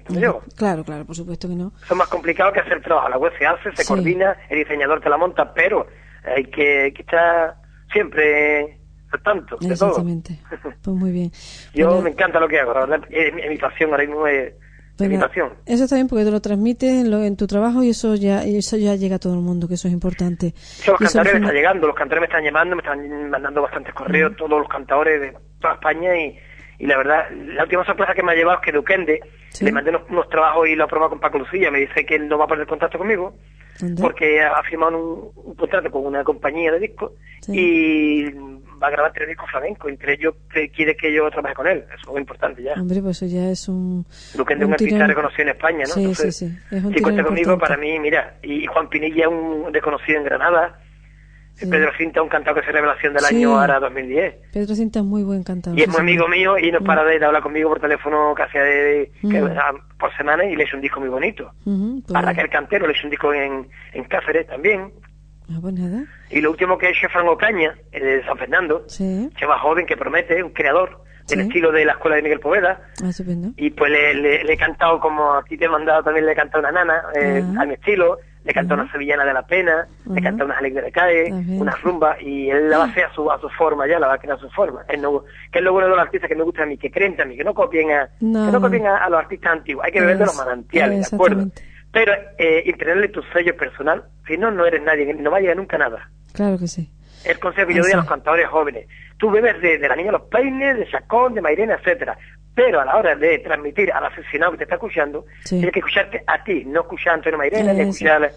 [SPEAKER 1] Claro, claro, por supuesto que no.
[SPEAKER 6] Eso es más complicado que hacer trabajo, la web se hace, se
[SPEAKER 1] Sí.
[SPEAKER 6] coordina, el diseñador te la monta, pero hay que, que estar siempre al tanto de todo.
[SPEAKER 1] Pues muy bien.
[SPEAKER 6] Yo
[SPEAKER 1] Bueno,
[SPEAKER 6] me encanta lo que hago, la verdad, es, mi- es mi pasión ahora mismo, es,
[SPEAKER 1] eso está bien porque te lo transmites en, lo- en tu trabajo y eso ya eso ya llega a todo el mundo, que eso es importante.
[SPEAKER 6] Los
[SPEAKER 1] eso al
[SPEAKER 6] cantadores me están llegando, los cantadores me están llamando, me están mandando bastantes correos, todos los cantadores de toda España y, y la verdad, la última sorpresa que me ha llevado es que Duquende,
[SPEAKER 1] Sí.
[SPEAKER 6] le mandé unos, unos trabajos y lo ha aprobado con Paco Lucía, me dice que él no va a perder contacto conmigo
[SPEAKER 1] ¿Dónde?
[SPEAKER 6] porque ha firmado un, un contrato con una compañía de discos
[SPEAKER 1] Sí.
[SPEAKER 6] y va a grabar tres discos flamencos, entre ellos que quiere que yo trabaje con él, eso es muy importante ya.
[SPEAKER 1] Hombre, pues eso ya es un.
[SPEAKER 6] Duquende es un artista
[SPEAKER 1] tirón-
[SPEAKER 6] reconocido en España, ¿no?
[SPEAKER 1] Sí,
[SPEAKER 6] Entonces,
[SPEAKER 1] sí, sí. Es un
[SPEAKER 6] si cuenta conmigo, para mí, mira, y Juan Pinilla, un desconocido en Granada. Pedro Cinta, un cantado que es revelación del
[SPEAKER 1] Sí.
[SPEAKER 6] año ahora 2010.
[SPEAKER 1] Pedro Cinta es muy buen cantador.
[SPEAKER 6] Y es muy amigo mío y no para de hablar conmigo por teléfono casi de, que-
[SPEAKER 1] Mm.
[SPEAKER 6] por semana y le hice un disco muy bonito.
[SPEAKER 1] Ujú, pues,
[SPEAKER 6] A Raquel Cantero le hice un disco en, en Cáceres también.
[SPEAKER 1] ah, pues nada.
[SPEAKER 6] Y lo último que he hecho es Franco Caña, el de San Fernando,
[SPEAKER 1] Sí.
[SPEAKER 6] chava joven que promete, un creador del
[SPEAKER 1] Sí.
[SPEAKER 6] estilo de la escuela de Miguel Poveda.
[SPEAKER 1] Ah, estupendo.
[SPEAKER 6] Y pues le, le- le he cantado como a ti te he mandado también, le he cantado una nana eh,
[SPEAKER 1] Ajá.
[SPEAKER 6] a mi estilo, le
[SPEAKER 1] Ajá.
[SPEAKER 6] una sevillana de la pena, le cantado unas alegrías de cae,
[SPEAKER 1] Ah, bien.
[SPEAKER 6] una rumba, y él la va a hacer a su, a su forma ya, la va a crear a su forma. Él no- que es lo bueno de los artistas que me gustan a mí, que creen también, que no copien a,
[SPEAKER 1] No.
[SPEAKER 6] que no copien a, a los artistas antiguos, hay que beber de los
[SPEAKER 1] Es-
[SPEAKER 6] manantiales, ¿de acuerdo? Pero eh, imponerle tu sello personal, si no, no eres nadie, no va a llegar nunca a nada.
[SPEAKER 1] Claro que sí.
[SPEAKER 6] El consejo que yo doy a los cantadores jóvenes. Tú bebes de, de la niña Los Peines, de Chacón, de Mairena, etcétera. Pero a la hora de transmitir al aficionado que te está escuchando,
[SPEAKER 1] Sí.
[SPEAKER 6] tienes que escucharte a ti, no escuchar a Antonio Mairena, ni
[SPEAKER 1] Eso.
[SPEAKER 6] escuchar...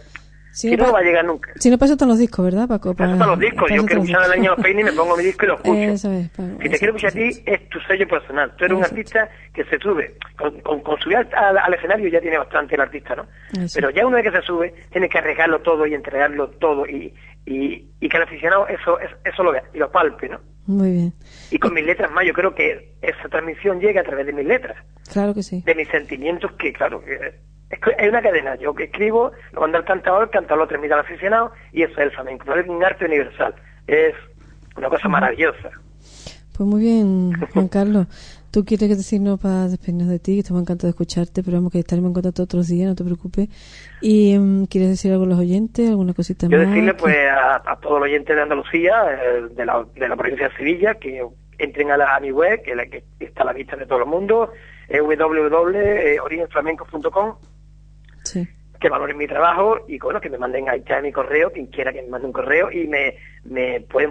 [SPEAKER 1] Si no,
[SPEAKER 6] no, va a llegar nunca.
[SPEAKER 1] si no, para eso están los discos, ¿verdad, Paco?
[SPEAKER 6] Para eso están los discos,
[SPEAKER 1] para
[SPEAKER 6] yo quiero escuchar el año Peine y me pongo mi disco y lo escucho.
[SPEAKER 1] Eso es, para-
[SPEAKER 6] Si te quiero escuchar a ti, es tu sello personal. Tú eres un artista que se sube. Con, con, con subir al, al- al escenario ya tiene bastante el artista, ¿no?
[SPEAKER 1] Eso.
[SPEAKER 6] Pero ya una vez que se sube, tiene que arriesgarlo todo y entregarlo todo y, y, y que el aficionado eso, eso, eso lo vea y lo palpe, ¿no?
[SPEAKER 1] Muy bien.
[SPEAKER 6] Y con mis letras más, yo creo que esa transmisión llega a través de mis letras,
[SPEAKER 1] Claro que sí.
[SPEAKER 6] de mis sentimientos, que claro, que es, una cadena. Yo que escribo, lo manda el cantador, el cantador lo transmite al aficionado y eso es el flamenco. Es un arte universal. Es una cosa maravillosa.
[SPEAKER 1] Pues muy bien, Juan Carlos. Tú quieres decirnos para despedirnos de ti, que estamos encantados de escucharte, pero vamos que estaremos en contacto otros días, no te preocupes. Y mm, quieres decir algo a los oyentes, alguna cosita
[SPEAKER 6] Yo
[SPEAKER 1] más.
[SPEAKER 6] decirle
[SPEAKER 1] Que-
[SPEAKER 6] pues a, a todos los oyentes de Andalucía, eh, de, la, de la provincia de Sevilla, que entren a, la, a mi web, que, la, que está a la vista de todo el mundo, eh, www.origenflamenco.com,
[SPEAKER 1] Sí.
[SPEAKER 6] que valoren mi trabajo y que, bueno, que me manden ahí ya mi correo, quien quiera que me mande un correo y me, me pueden,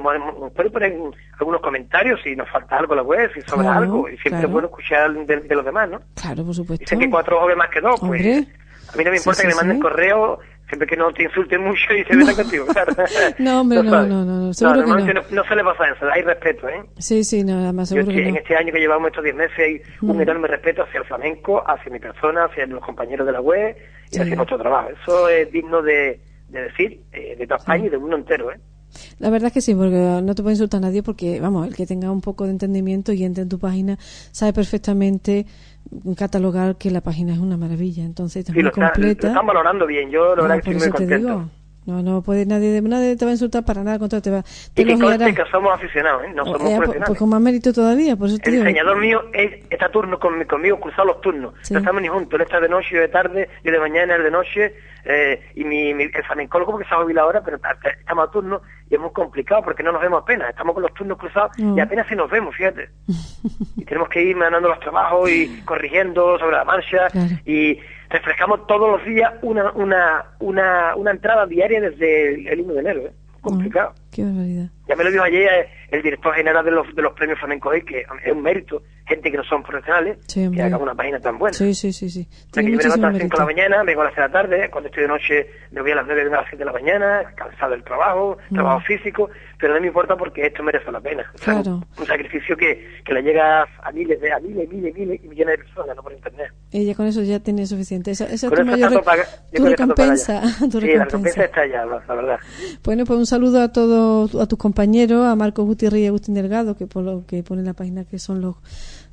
[SPEAKER 6] pueden poner algunos comentarios si nos falta algo en la web, si sobra
[SPEAKER 1] Claro,
[SPEAKER 6] algo, y siempre
[SPEAKER 1] claro.
[SPEAKER 6] es bueno escuchar de, de los demás, ¿no?
[SPEAKER 1] Claro, por supuesto.
[SPEAKER 6] Dicen que cuatro ven más que dos, pues
[SPEAKER 1] Hombre.
[SPEAKER 6] a mí no me
[SPEAKER 1] Sí,
[SPEAKER 6] importa
[SPEAKER 1] sí,
[SPEAKER 6] que me manden
[SPEAKER 1] sí.
[SPEAKER 6] correo, siempre que no te insulten mucho y se metan contigo, claro.
[SPEAKER 1] No, hombre, no, no, no, no, seguro que no.
[SPEAKER 6] no. no se le pasa eso, hay respeto, ¿eh?
[SPEAKER 1] Sí, sí, no, además
[SPEAKER 6] Yo
[SPEAKER 1] seguro
[SPEAKER 6] este-
[SPEAKER 1] que
[SPEAKER 6] en
[SPEAKER 1] no.
[SPEAKER 6] este año que llevamos estos 10 meses hay un
[SPEAKER 1] Mm.
[SPEAKER 6] enorme respeto hacia el flamenco, hacia mi persona, hacia los compañeros de la web y
[SPEAKER 1] Sí.
[SPEAKER 6] hacia nuestro trabajo. Eso es digno de, de decir eh, de toda España y del mundo entero, ¿eh?
[SPEAKER 1] La verdad es que sí, porque no te puede insultar nadie porque, vamos, el que tenga un poco de entendimiento y entre en tu página sabe perfectamente catalogar que la página es una maravilla. Entonces, está
[SPEAKER 6] Sí, lo, está- lo
[SPEAKER 1] completa.
[SPEAKER 6] están valorando bien, yo la
[SPEAKER 1] No,
[SPEAKER 6] verdad que estoy
[SPEAKER 1] eso
[SPEAKER 6] muy
[SPEAKER 1] te
[SPEAKER 6] contento.
[SPEAKER 1] digo. No, no puede nadie, nadie te va a insultar para nada, al contrario, te va, te
[SPEAKER 6] Y que conste que somos aficionados, ¿eh? No somos
[SPEAKER 1] Eh, pues,
[SPEAKER 6] profesionales.
[SPEAKER 1] pues con más mérito todavía, por eso te
[SPEAKER 6] El
[SPEAKER 1] digo.
[SPEAKER 6] diseñador mío es, está turno con, conmigo, cruzado los turnos.
[SPEAKER 1] Sí.
[SPEAKER 6] No estamos ni juntos. Él está de noche, yo de tarde, yo de mañana, él de noche. eh, y mi, mi, el flamencólogo, porque se ha jubilado ahora, pero ta- ta- estamos a turno y es muy complicado porque no nos vemos apenas. Estamos con los turnos cruzados y apenas si nos vemos, fíjate. y tenemos que ir mandando los trabajos y corrigiendo sobre la marcha.
[SPEAKER 1] Claro.
[SPEAKER 6] Y refrescamos todos los días una, una, una, una entrada diaria desde el, el 1 de enero. ¿eh? Complicado.
[SPEAKER 1] Qué barbaridad.
[SPEAKER 6] Ya me lo dijo ayer el director general de los, de los premios flamencos hoy, que es un mérito, gente que no son profesionales,
[SPEAKER 1] Sí,
[SPEAKER 6] que haga una página tan buena.
[SPEAKER 1] Sí, sí, sí, sí.
[SPEAKER 6] O sea,
[SPEAKER 1] Tiene
[SPEAKER 6] que yo me levanto a las 5 de la mañana, vengo a las 6 de la tarde, cuando estoy de noche me voy a las 9, vengo a las 7 de la mañana, cansado del trabajo,
[SPEAKER 1] Mm.
[SPEAKER 6] trabajo físico, pero no me importa porque esto merece la pena. O sea,
[SPEAKER 1] Claro.
[SPEAKER 6] un, un sacrificio que, que le llega a miles, de, a miles, miles, miles y millones de personas, no por internet.
[SPEAKER 1] Ella con eso ya tiene suficiente. Esa, esa es tu mayor re- tu recompensa.
[SPEAKER 6] ya.
[SPEAKER 1] tu
[SPEAKER 6] Sí, la
[SPEAKER 1] recompensa.
[SPEAKER 6] está ya, la, la verdad.
[SPEAKER 1] Bueno, pues un saludo a todos a tus compañeros, a Marcos Gutiérrez y Agustín Delgado, que por lo que pone la página que son los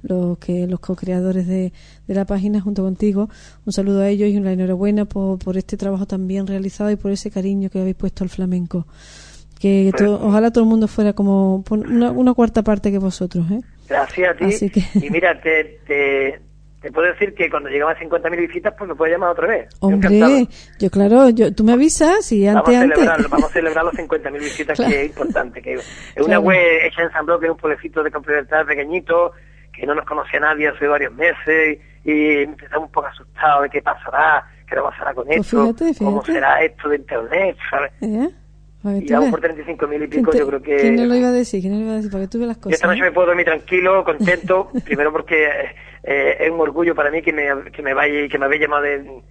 [SPEAKER 1] los que los co-creadores de, de la página junto contigo. Un saludo a ellos y una enhorabuena por, por este trabajo tan bien realizado y por ese cariño que habéis puesto al flamenco. Que to- ojalá todo el mundo fuera como una, una cuarta parte que vosotros, ¿eh?
[SPEAKER 6] Gracias a ti.
[SPEAKER 1] Que-
[SPEAKER 6] Y mira, te, te, te puedo decir que cuando llegamos a 50.000 visitas, pues me puedes llamar otra vez.
[SPEAKER 1] Hombre, yo claro, yo, tú me avisas y
[SPEAKER 6] Vamos
[SPEAKER 1] antes,
[SPEAKER 6] a,
[SPEAKER 1] antes.
[SPEAKER 6] celebrar, vamos a celebrar los 50.000 visitas,
[SPEAKER 1] Claro.
[SPEAKER 6] que es importante. que Es una web hecha en San Blas, que es un pueblecito de Campo pequeñito, que no nos conocía nadie hace varios meses, y, empezamos un poco asustados de qué pasará, qué no pasará con
[SPEAKER 1] Pues
[SPEAKER 6] esto,
[SPEAKER 1] fíjate,
[SPEAKER 6] cómo será esto de Internet, ¿sabes?
[SPEAKER 1] ¿Eh? Que
[SPEAKER 6] Y vamos por 35.000 y
[SPEAKER 1] ¿Quién
[SPEAKER 6] pico,
[SPEAKER 1] te-
[SPEAKER 6] yo creo que...
[SPEAKER 1] ¿Quién no lo iba a decir? ¿Quién no lo iba a decir? Para que tú veas las
[SPEAKER 6] Yo
[SPEAKER 1] cosas.
[SPEAKER 6] esta noche
[SPEAKER 1] ¿eh?
[SPEAKER 6] me puedo dormir tranquilo, contento, primero porque eh, es un orgullo para mí que me, que me vaya que me habéis llamado de,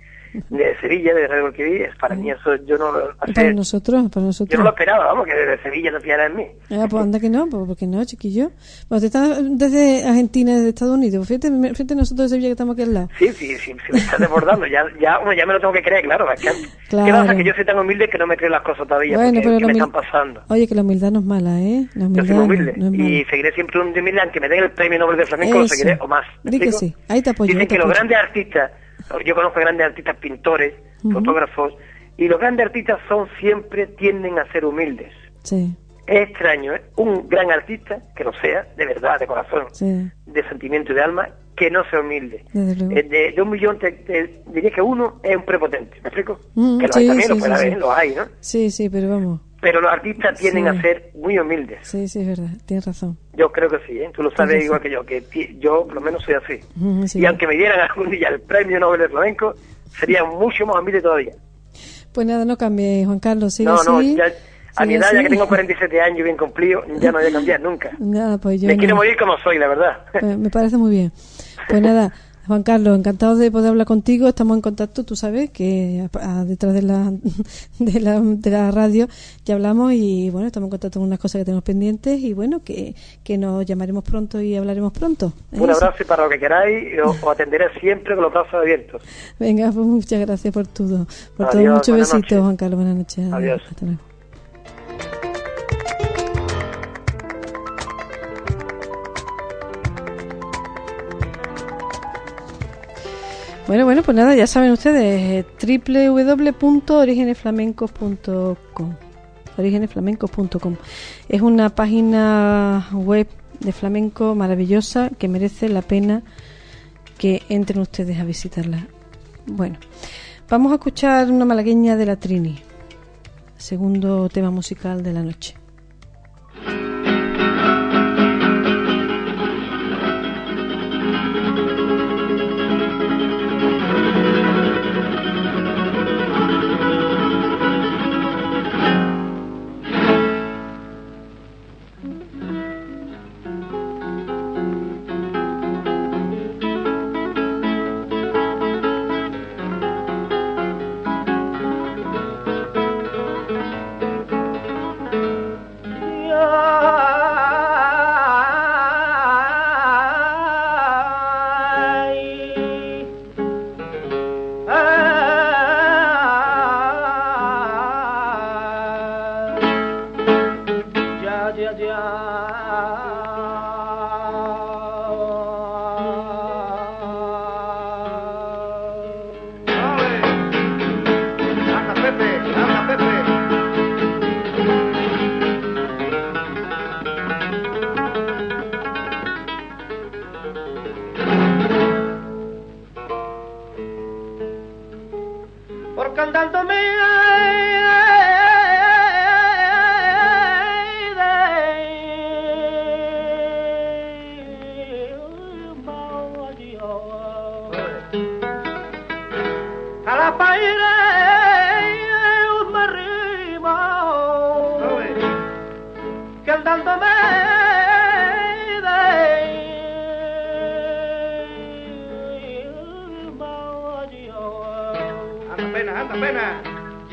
[SPEAKER 6] de Sevilla, de Radio Guadalquivir, es para mí eso yo no lo-
[SPEAKER 1] Para nosotros, para
[SPEAKER 6] yo
[SPEAKER 1] nosotros.
[SPEAKER 6] no lo esperaba, vamos, que de Sevilla no fiara en mí.
[SPEAKER 1] Ah, pues anda que no, pues porque no, chiquillo. Pues te estás desde Argentina, desde Estados Unidos. Fíjate, fíjate nosotros de Sevilla que estamos aquí al lado.
[SPEAKER 6] Sí, sí, sí, sí me estás desbordando, ya, ya, bueno, ya me lo tengo que creer, claro, es que,
[SPEAKER 1] Claro.
[SPEAKER 6] ¿qué pasa? Que yo soy tan humilde que no me creo las cosas todavía,
[SPEAKER 1] Bueno,
[SPEAKER 6] porque
[SPEAKER 1] pero
[SPEAKER 6] que me
[SPEAKER 1] humil-
[SPEAKER 6] están pasando.
[SPEAKER 1] Oye, que la humildad no es mala, ¿eh? La
[SPEAKER 6] Yo
[SPEAKER 1] humildad
[SPEAKER 6] soy
[SPEAKER 1] no-
[SPEAKER 6] humilde
[SPEAKER 1] no mala.
[SPEAKER 6] y seguiré siempre un humilde aunque me den el premio Nobel de Flamenco, lo seguiré o más. ¿me
[SPEAKER 1] Di que sí. Ahí te apoyo,
[SPEAKER 6] Dicen
[SPEAKER 1] te
[SPEAKER 6] que los
[SPEAKER 1] apoyo.
[SPEAKER 6] grandes artistas, yo conozco grandes artistas pintores, fotógrafos, y los grandes artistas son siempre tienden a ser humildes.
[SPEAKER 1] Sí,
[SPEAKER 6] Es extraño, ¿eh? Un gran artista, que lo sea, de verdad, de corazón,
[SPEAKER 1] sí,
[SPEAKER 6] de sentimiento y de alma, que no sea humilde. Eh, De, de un millón, te, te diría que uno es un prepotente, ¿me explico?
[SPEAKER 1] Mm,
[SPEAKER 6] que lo
[SPEAKER 1] sí,
[SPEAKER 6] hay también,
[SPEAKER 1] sí,
[SPEAKER 6] lo puede
[SPEAKER 1] sí,
[SPEAKER 6] haber,
[SPEAKER 1] sí.
[SPEAKER 6] lo hay, ¿no?
[SPEAKER 1] Sí, sí, pero vamos.
[SPEAKER 6] Pero los artistas tienden
[SPEAKER 1] Sí.
[SPEAKER 6] a ser muy humildes.
[SPEAKER 1] Sí, sí, es verdad. Tienes razón.
[SPEAKER 6] Yo creo que sí, ¿eh? Tú lo sabes igual que yo, que yo por lo menos soy así.
[SPEAKER 1] Sí.
[SPEAKER 6] Y aunque me dieran algún día el premio Nobel de Flamenco, sería mucho más humilde todavía.
[SPEAKER 1] Pues nada, no cambie, Juan Carlos. Sigue
[SPEAKER 6] no, no,
[SPEAKER 1] así.
[SPEAKER 6] ya, a mi edad, ya que tengo 47 años bien cumplido, ya no voy a cambiar nunca.
[SPEAKER 1] Nada, pues yo
[SPEAKER 6] Me
[SPEAKER 1] no.
[SPEAKER 6] quiero morir como soy, la verdad.
[SPEAKER 1] Pues me parece muy bien. Pues nada, Juan Carlos, encantado de poder hablar contigo. Estamos en contacto, tú sabes que detrás de la, de la, de la radio ya hablamos y bueno, estamos en contacto con unas cosas que tenemos pendientes y bueno, que, que nos llamaremos pronto y hablaremos pronto.
[SPEAKER 6] Un abrazo y para lo que queráis, os, atenderé siempre con los brazos abiertos.
[SPEAKER 1] Venga, pues muchas gracias por todo. Por todo, muchos besitos, Juan Carlos. Buenas noches.
[SPEAKER 6] Adiós. Hasta luego.
[SPEAKER 1] Bueno, bueno, pues nada, ya saben ustedes, www.origenesflamencos.com origenesflamencos.com Es una página web de flamenco maravillosa que merece la pena que entren ustedes a visitarla. Bueno, vamos a escuchar una malagueña de la Trini, segundo tema musical de la noche.
[SPEAKER 7] cantándome a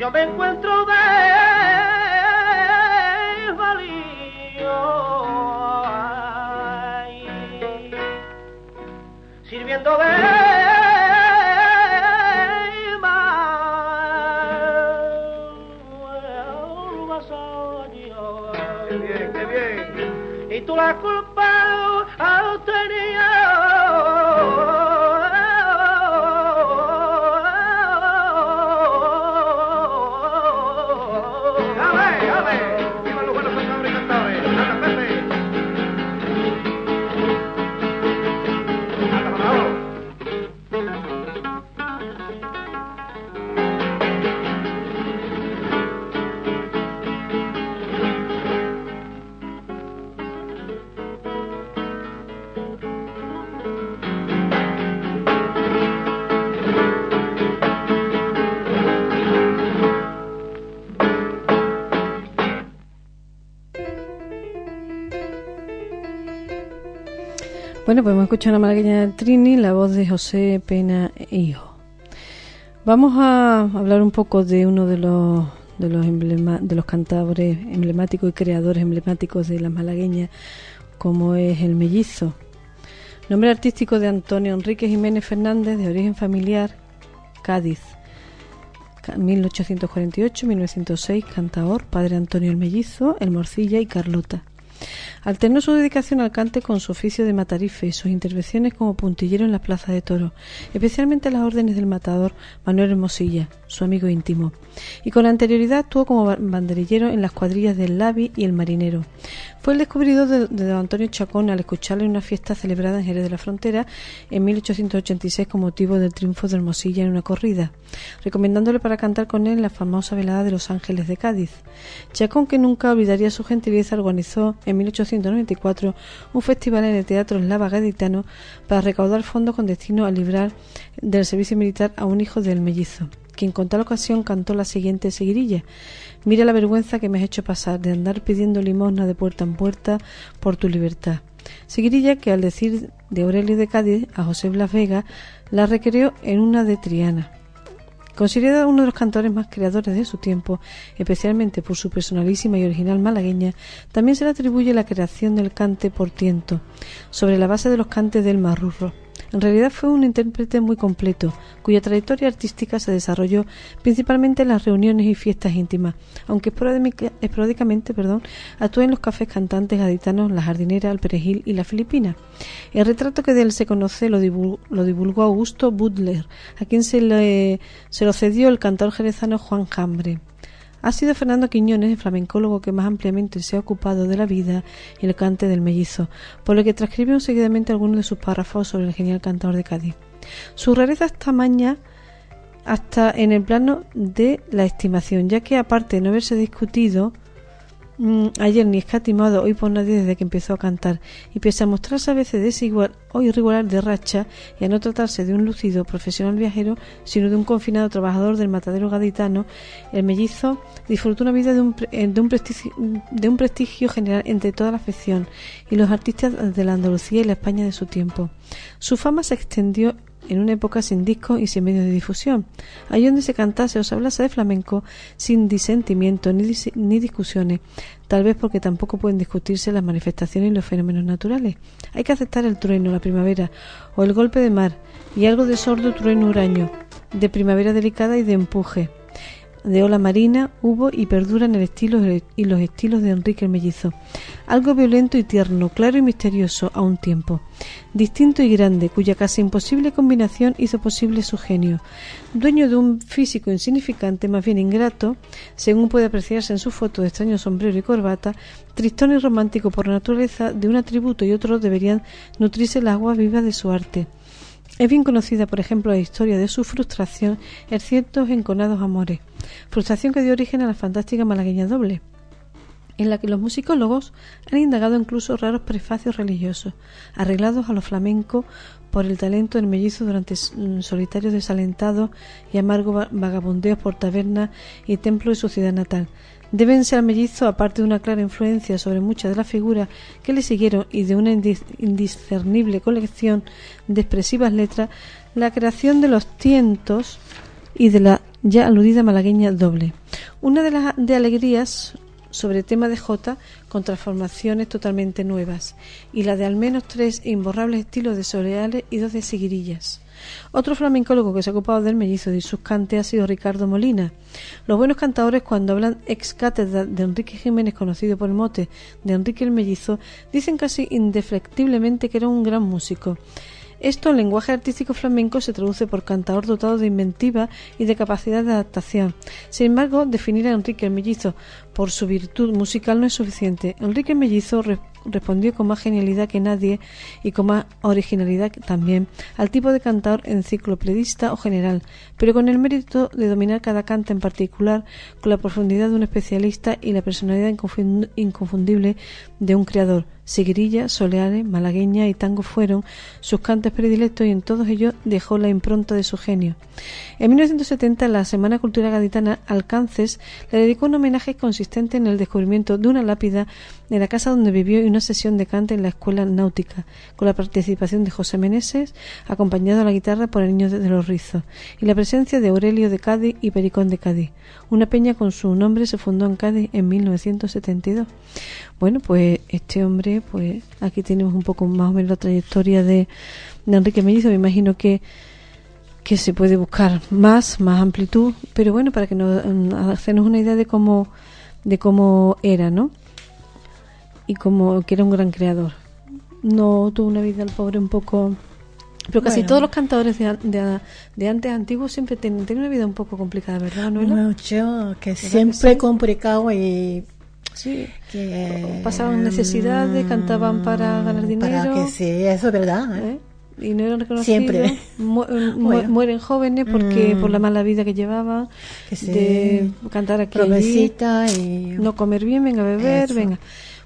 [SPEAKER 7] yo me encuentro desvalido ay, sirviendo de Qué bien, qué bien. Y tú la
[SPEAKER 1] Bueno, pues hemos escuchado una malagueña de Trini, la voz de José Pena Hijo. Vamos a hablar un poco de uno de los de los de los cantadores emblemáticos y creadores emblemáticos de la malagueña, como es el mellizo. Nombre artístico de Antonio Enrique Jiménez Fernández, de origen familiar, Cádiz. 1848-1906, cantador, padre Antonio el Mellizo, el Morcilla y Carlota. Alternó su dedicación al cante con su oficio de matarife y sus intervenciones como puntillero en las plazas de toro, especialmente las órdenes del matador Manuel Hermosilla, su amigo íntimo. Y con anterioridad actuó como banderillero en las cuadrillas del Lavi y el Marinero. Fue el descubridor de, don Antonio Chacón al escucharlo en una fiesta celebrada en Jerez de la Frontera en 1886 con motivo del triunfo de Hermosilla en una corrida, recomendándole para cantar con él la famosa velada de Los Ángeles de Cádiz. Chacón, que nunca olvidaría su gentileza, organizó 1894 un festival en el Teatro Eslava Gaditano para recaudar fondos con destino a librar del servicio militar a un hijo del mellizo, quien con tal ocasión cantó la siguiente seguirilla Mira la vergüenza que me has hecho pasar de andar pidiendo limosna de puerta en puerta por tu libertad. Seguirilla que al decir de Aurelio de Cádiz a José Blas Vega, la recreó en una de Triana. Considerado uno de los cantores más creadores de su tiempo, especialmente por su personalísima y original malagueña, también se le atribuye la creación del cante por tiento, sobre la base de los cantes del marrurro. En realidad fue un intérprete muy completo, cuya trayectoria artística se desarrolló principalmente en las reuniones y fiestas íntimas, aunque esporádicamente perdón, actuó en los cafés cantantes gaditanos La Jardinera, El Perejil y La Filipina. El retrato que de él se conoce lo divulgó, Augusto Butler, a quien se, le, se lo cedió el cantor jerezano Juan Jambre. Ha sido Fernando Quiñones el flamencólogo que más ampliamente se ha ocupado de la vida y el cante del mellizo, por lo que transcribimos seguidamente algunos de sus párrafos sobre el genial cantador de Cádiz. Su rareza es tamaña hasta en el plano de la estimación, ya que aparte de no haberse discutido Mm, ayer ni escatimado hoy por nadie desde que empezó a cantar, y pese a mostrarse a veces desigual o irregular de racha, y a no tratarse de un lucido profesional viajero, sino de un confinado trabajador del matadero gaditano, el mellizo disfrutó una vida de un, eh, prestigio, de un prestigio general entre toda la afección y los artistas de la Andalucía y la España de su tiempo. Su fama se extendió en una época sin discos y sin medios de difusión, allí donde se cantase o se hablase de flamenco sin disentimiento ni, ni discusiones, tal vez porque tampoco pueden discutirse las manifestaciones y los fenómenos naturales. Hay que aceptar el trueno, la primavera, o el golpe de mar, y algo de sordo trueno huraño, de primavera delicada y de empuje de ola marina hubo y perdura en el estilo y los estilos de Enrique el Mellizo. Algo violento y tierno, claro y misterioso a un tiempo. Distinto y grande, cuya casi imposible combinación hizo posible su genio. Dueño de un físico insignificante, más bien ingrato, según puede apreciarse en su foto de extraño sombrero y corbata, tristón y romántico por naturaleza, de un atributo y otro deberían nutrirse las aguas vivas de su arte. Es bien conocida, por ejemplo, la historia de su frustración en ciertos enconados amores, frustración que dio origen a la fantástica malagueña doble, en la que los musicólogos han indagado incluso raros prefacios religiosos, arreglados a lo flamenco por el talento del mellizo durante solitarios desalentados y amargos vagabundeos por tabernas y templos de su ciudad natal, Deben ser al mellizo, aparte de una clara influencia sobre muchas de las figuras que le siguieron y de una indiscernible colección de expresivas letras, la creación de los tientos y de la ya aludida malagueña doble. Una de las de alegrías sobre tema de Jota con transformaciones totalmente nuevas, y la de al menos tres imborrables estilos de soleales y dos de seguirillas. Otro flamencólogo que se ha ocupado del mellizo y sus cantes ha sido Ricardo Molina. Los buenos cantadores, cuando hablan ex cátedra de Enrique Jiménez, conocido por el mote de Enrique el Mellizo, dicen casi indeflectiblemente que era un gran músico. Esto en lenguaje artístico flamenco se traduce por cantador dotado de inventiva y de capacidad de adaptación. Sin embargo, definir a Enrique el Mellizo por su virtud musical no es suficiente. Enrique el Mellizo respondió con más genialidad que nadie y con más originalidad también al tipo de cantador enciclopedista o general, pero con el mérito de dominar cada cante en particular, con la profundidad de un especialista y la personalidad inconfundible de un creador. Seguirilla, Soleares, Malagueña y Tango fueron sus cantes predilectos y en todos ellos dejó la impronta de su genio. En 1970 la Semana Cultural Gaditana Alcances le dedicó un homenaje consistente en el descubrimiento de una lápida en la casa donde vivió y una sesión de cante en la Escuela Náutica, con la participación de José Meneses, acompañado a la guitarra por el Niño de los Rizos, y la presencia de Aurelio de Cádiz y Pericón de Cádiz. Una peña con su nombre se fundó en Cádiz en 1972. Bueno, pues este hombre, pues aquí tenemos un poco más o menos la trayectoria de, de Enrique Mellizo. Me imagino que que se puede buscar más, más amplitud, pero bueno, para que nos mm, hacernos una idea de cómo de cómo era, ¿no? Y como que era un gran creador. No tuvo una vida el pobre un poco pero casi todos los cantadores de, de, antes antiguos siempre tienen, una vida un poco complicada, ¿verdad?
[SPEAKER 5] ¿No Mucho, que siempre complicado y
[SPEAKER 1] Sí, que pasaban necesidades, cantaban para ganar dinero.
[SPEAKER 5] Para que sí, eso es verdad. ¿eh?
[SPEAKER 1] ¿Eh? y no eran reconocidos. Siempre. Eh, mueren jóvenes porque mm. por la mala vida que llevaban, de cantar aquí, y no comer bien, venga a beber, venga.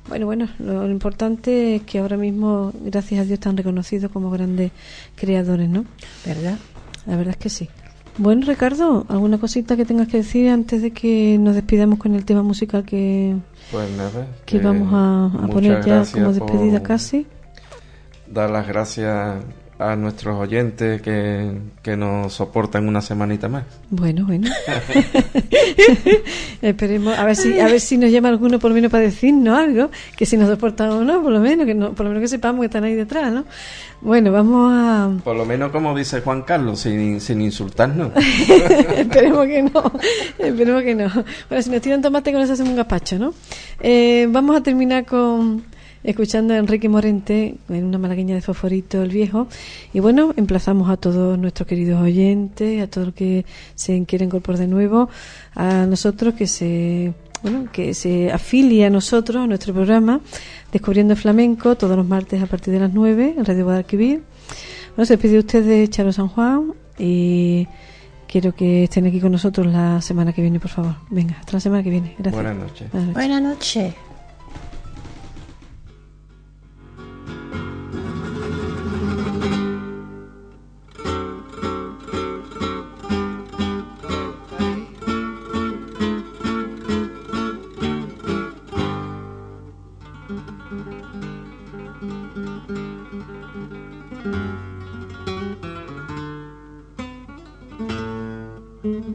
[SPEAKER 1] Bueno, bueno, lo, importante es que ahora mismo, gracias a Dios, están reconocidos como grandes creadores, ¿no?
[SPEAKER 5] ¿Verdad?
[SPEAKER 1] La verdad es que sí. Bueno, Ricardo, ¿alguna cosita que tengas que decir antes de que nos despidamos con el tema musical que,
[SPEAKER 2] pues nada,
[SPEAKER 1] que, vamos a, poner ya como despedida casi?
[SPEAKER 2] dar las gracias a nuestros oyentes que, que nos soportan una semanita más.
[SPEAKER 1] Bueno, bueno. Esperemos, a ver si, a ver si nos llama alguno por lo menos para decirnos algo, que si nos soportan o no, por lo menos, que no, por lo menos que sepamos que están ahí detrás, ¿no? Bueno, vamos a.
[SPEAKER 2] Por lo menos como dice Juan Carlos, sin, sin insultarnos.
[SPEAKER 1] esperemos que no, esperemos que no. Bueno, si nos tiran tomate con eso hacemos un gazpacho, ¿no? Eh, vamos a terminar con escuchando a Enrique Morente en una malagueña de Fosforito el Viejo. Y bueno, emplazamos a todos nuestros queridos oyentes, a todos los que se quieren incorporar de nuevo, a nosotros que se bueno, que se afilie a nosotros, a nuestro programa, Descubriendo el Flamenco, todos los martes a partir de las 9 en Radio Guadalquivir. Bueno, se despide usted de Charo San Juan y quiero que estén aquí con nosotros la semana que viene, por favor. Venga, hasta la semana que viene. Gracias.
[SPEAKER 2] Buenas noches.
[SPEAKER 1] Buenas noches.
[SPEAKER 5] Buenas noches.
[SPEAKER 3] Oh,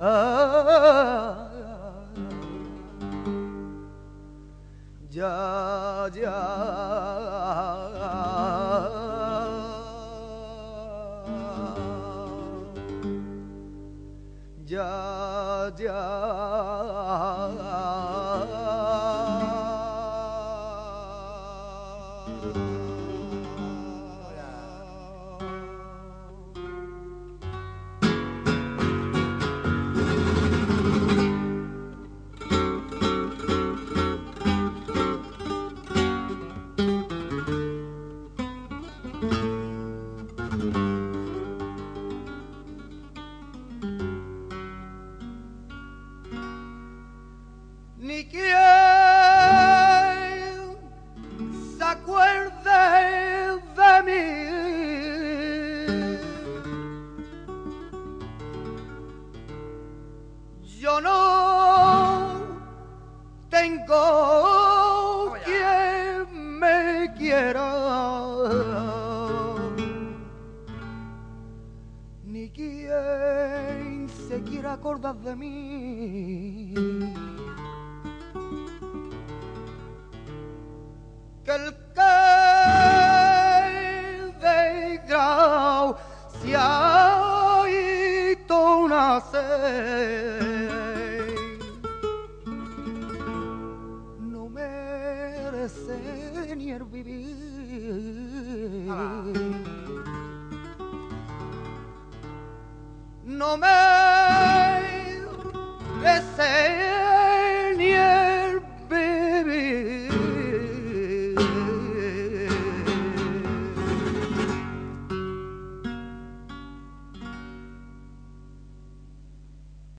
[SPEAKER 3] uh -huh. Ya, ya. Ya, ya.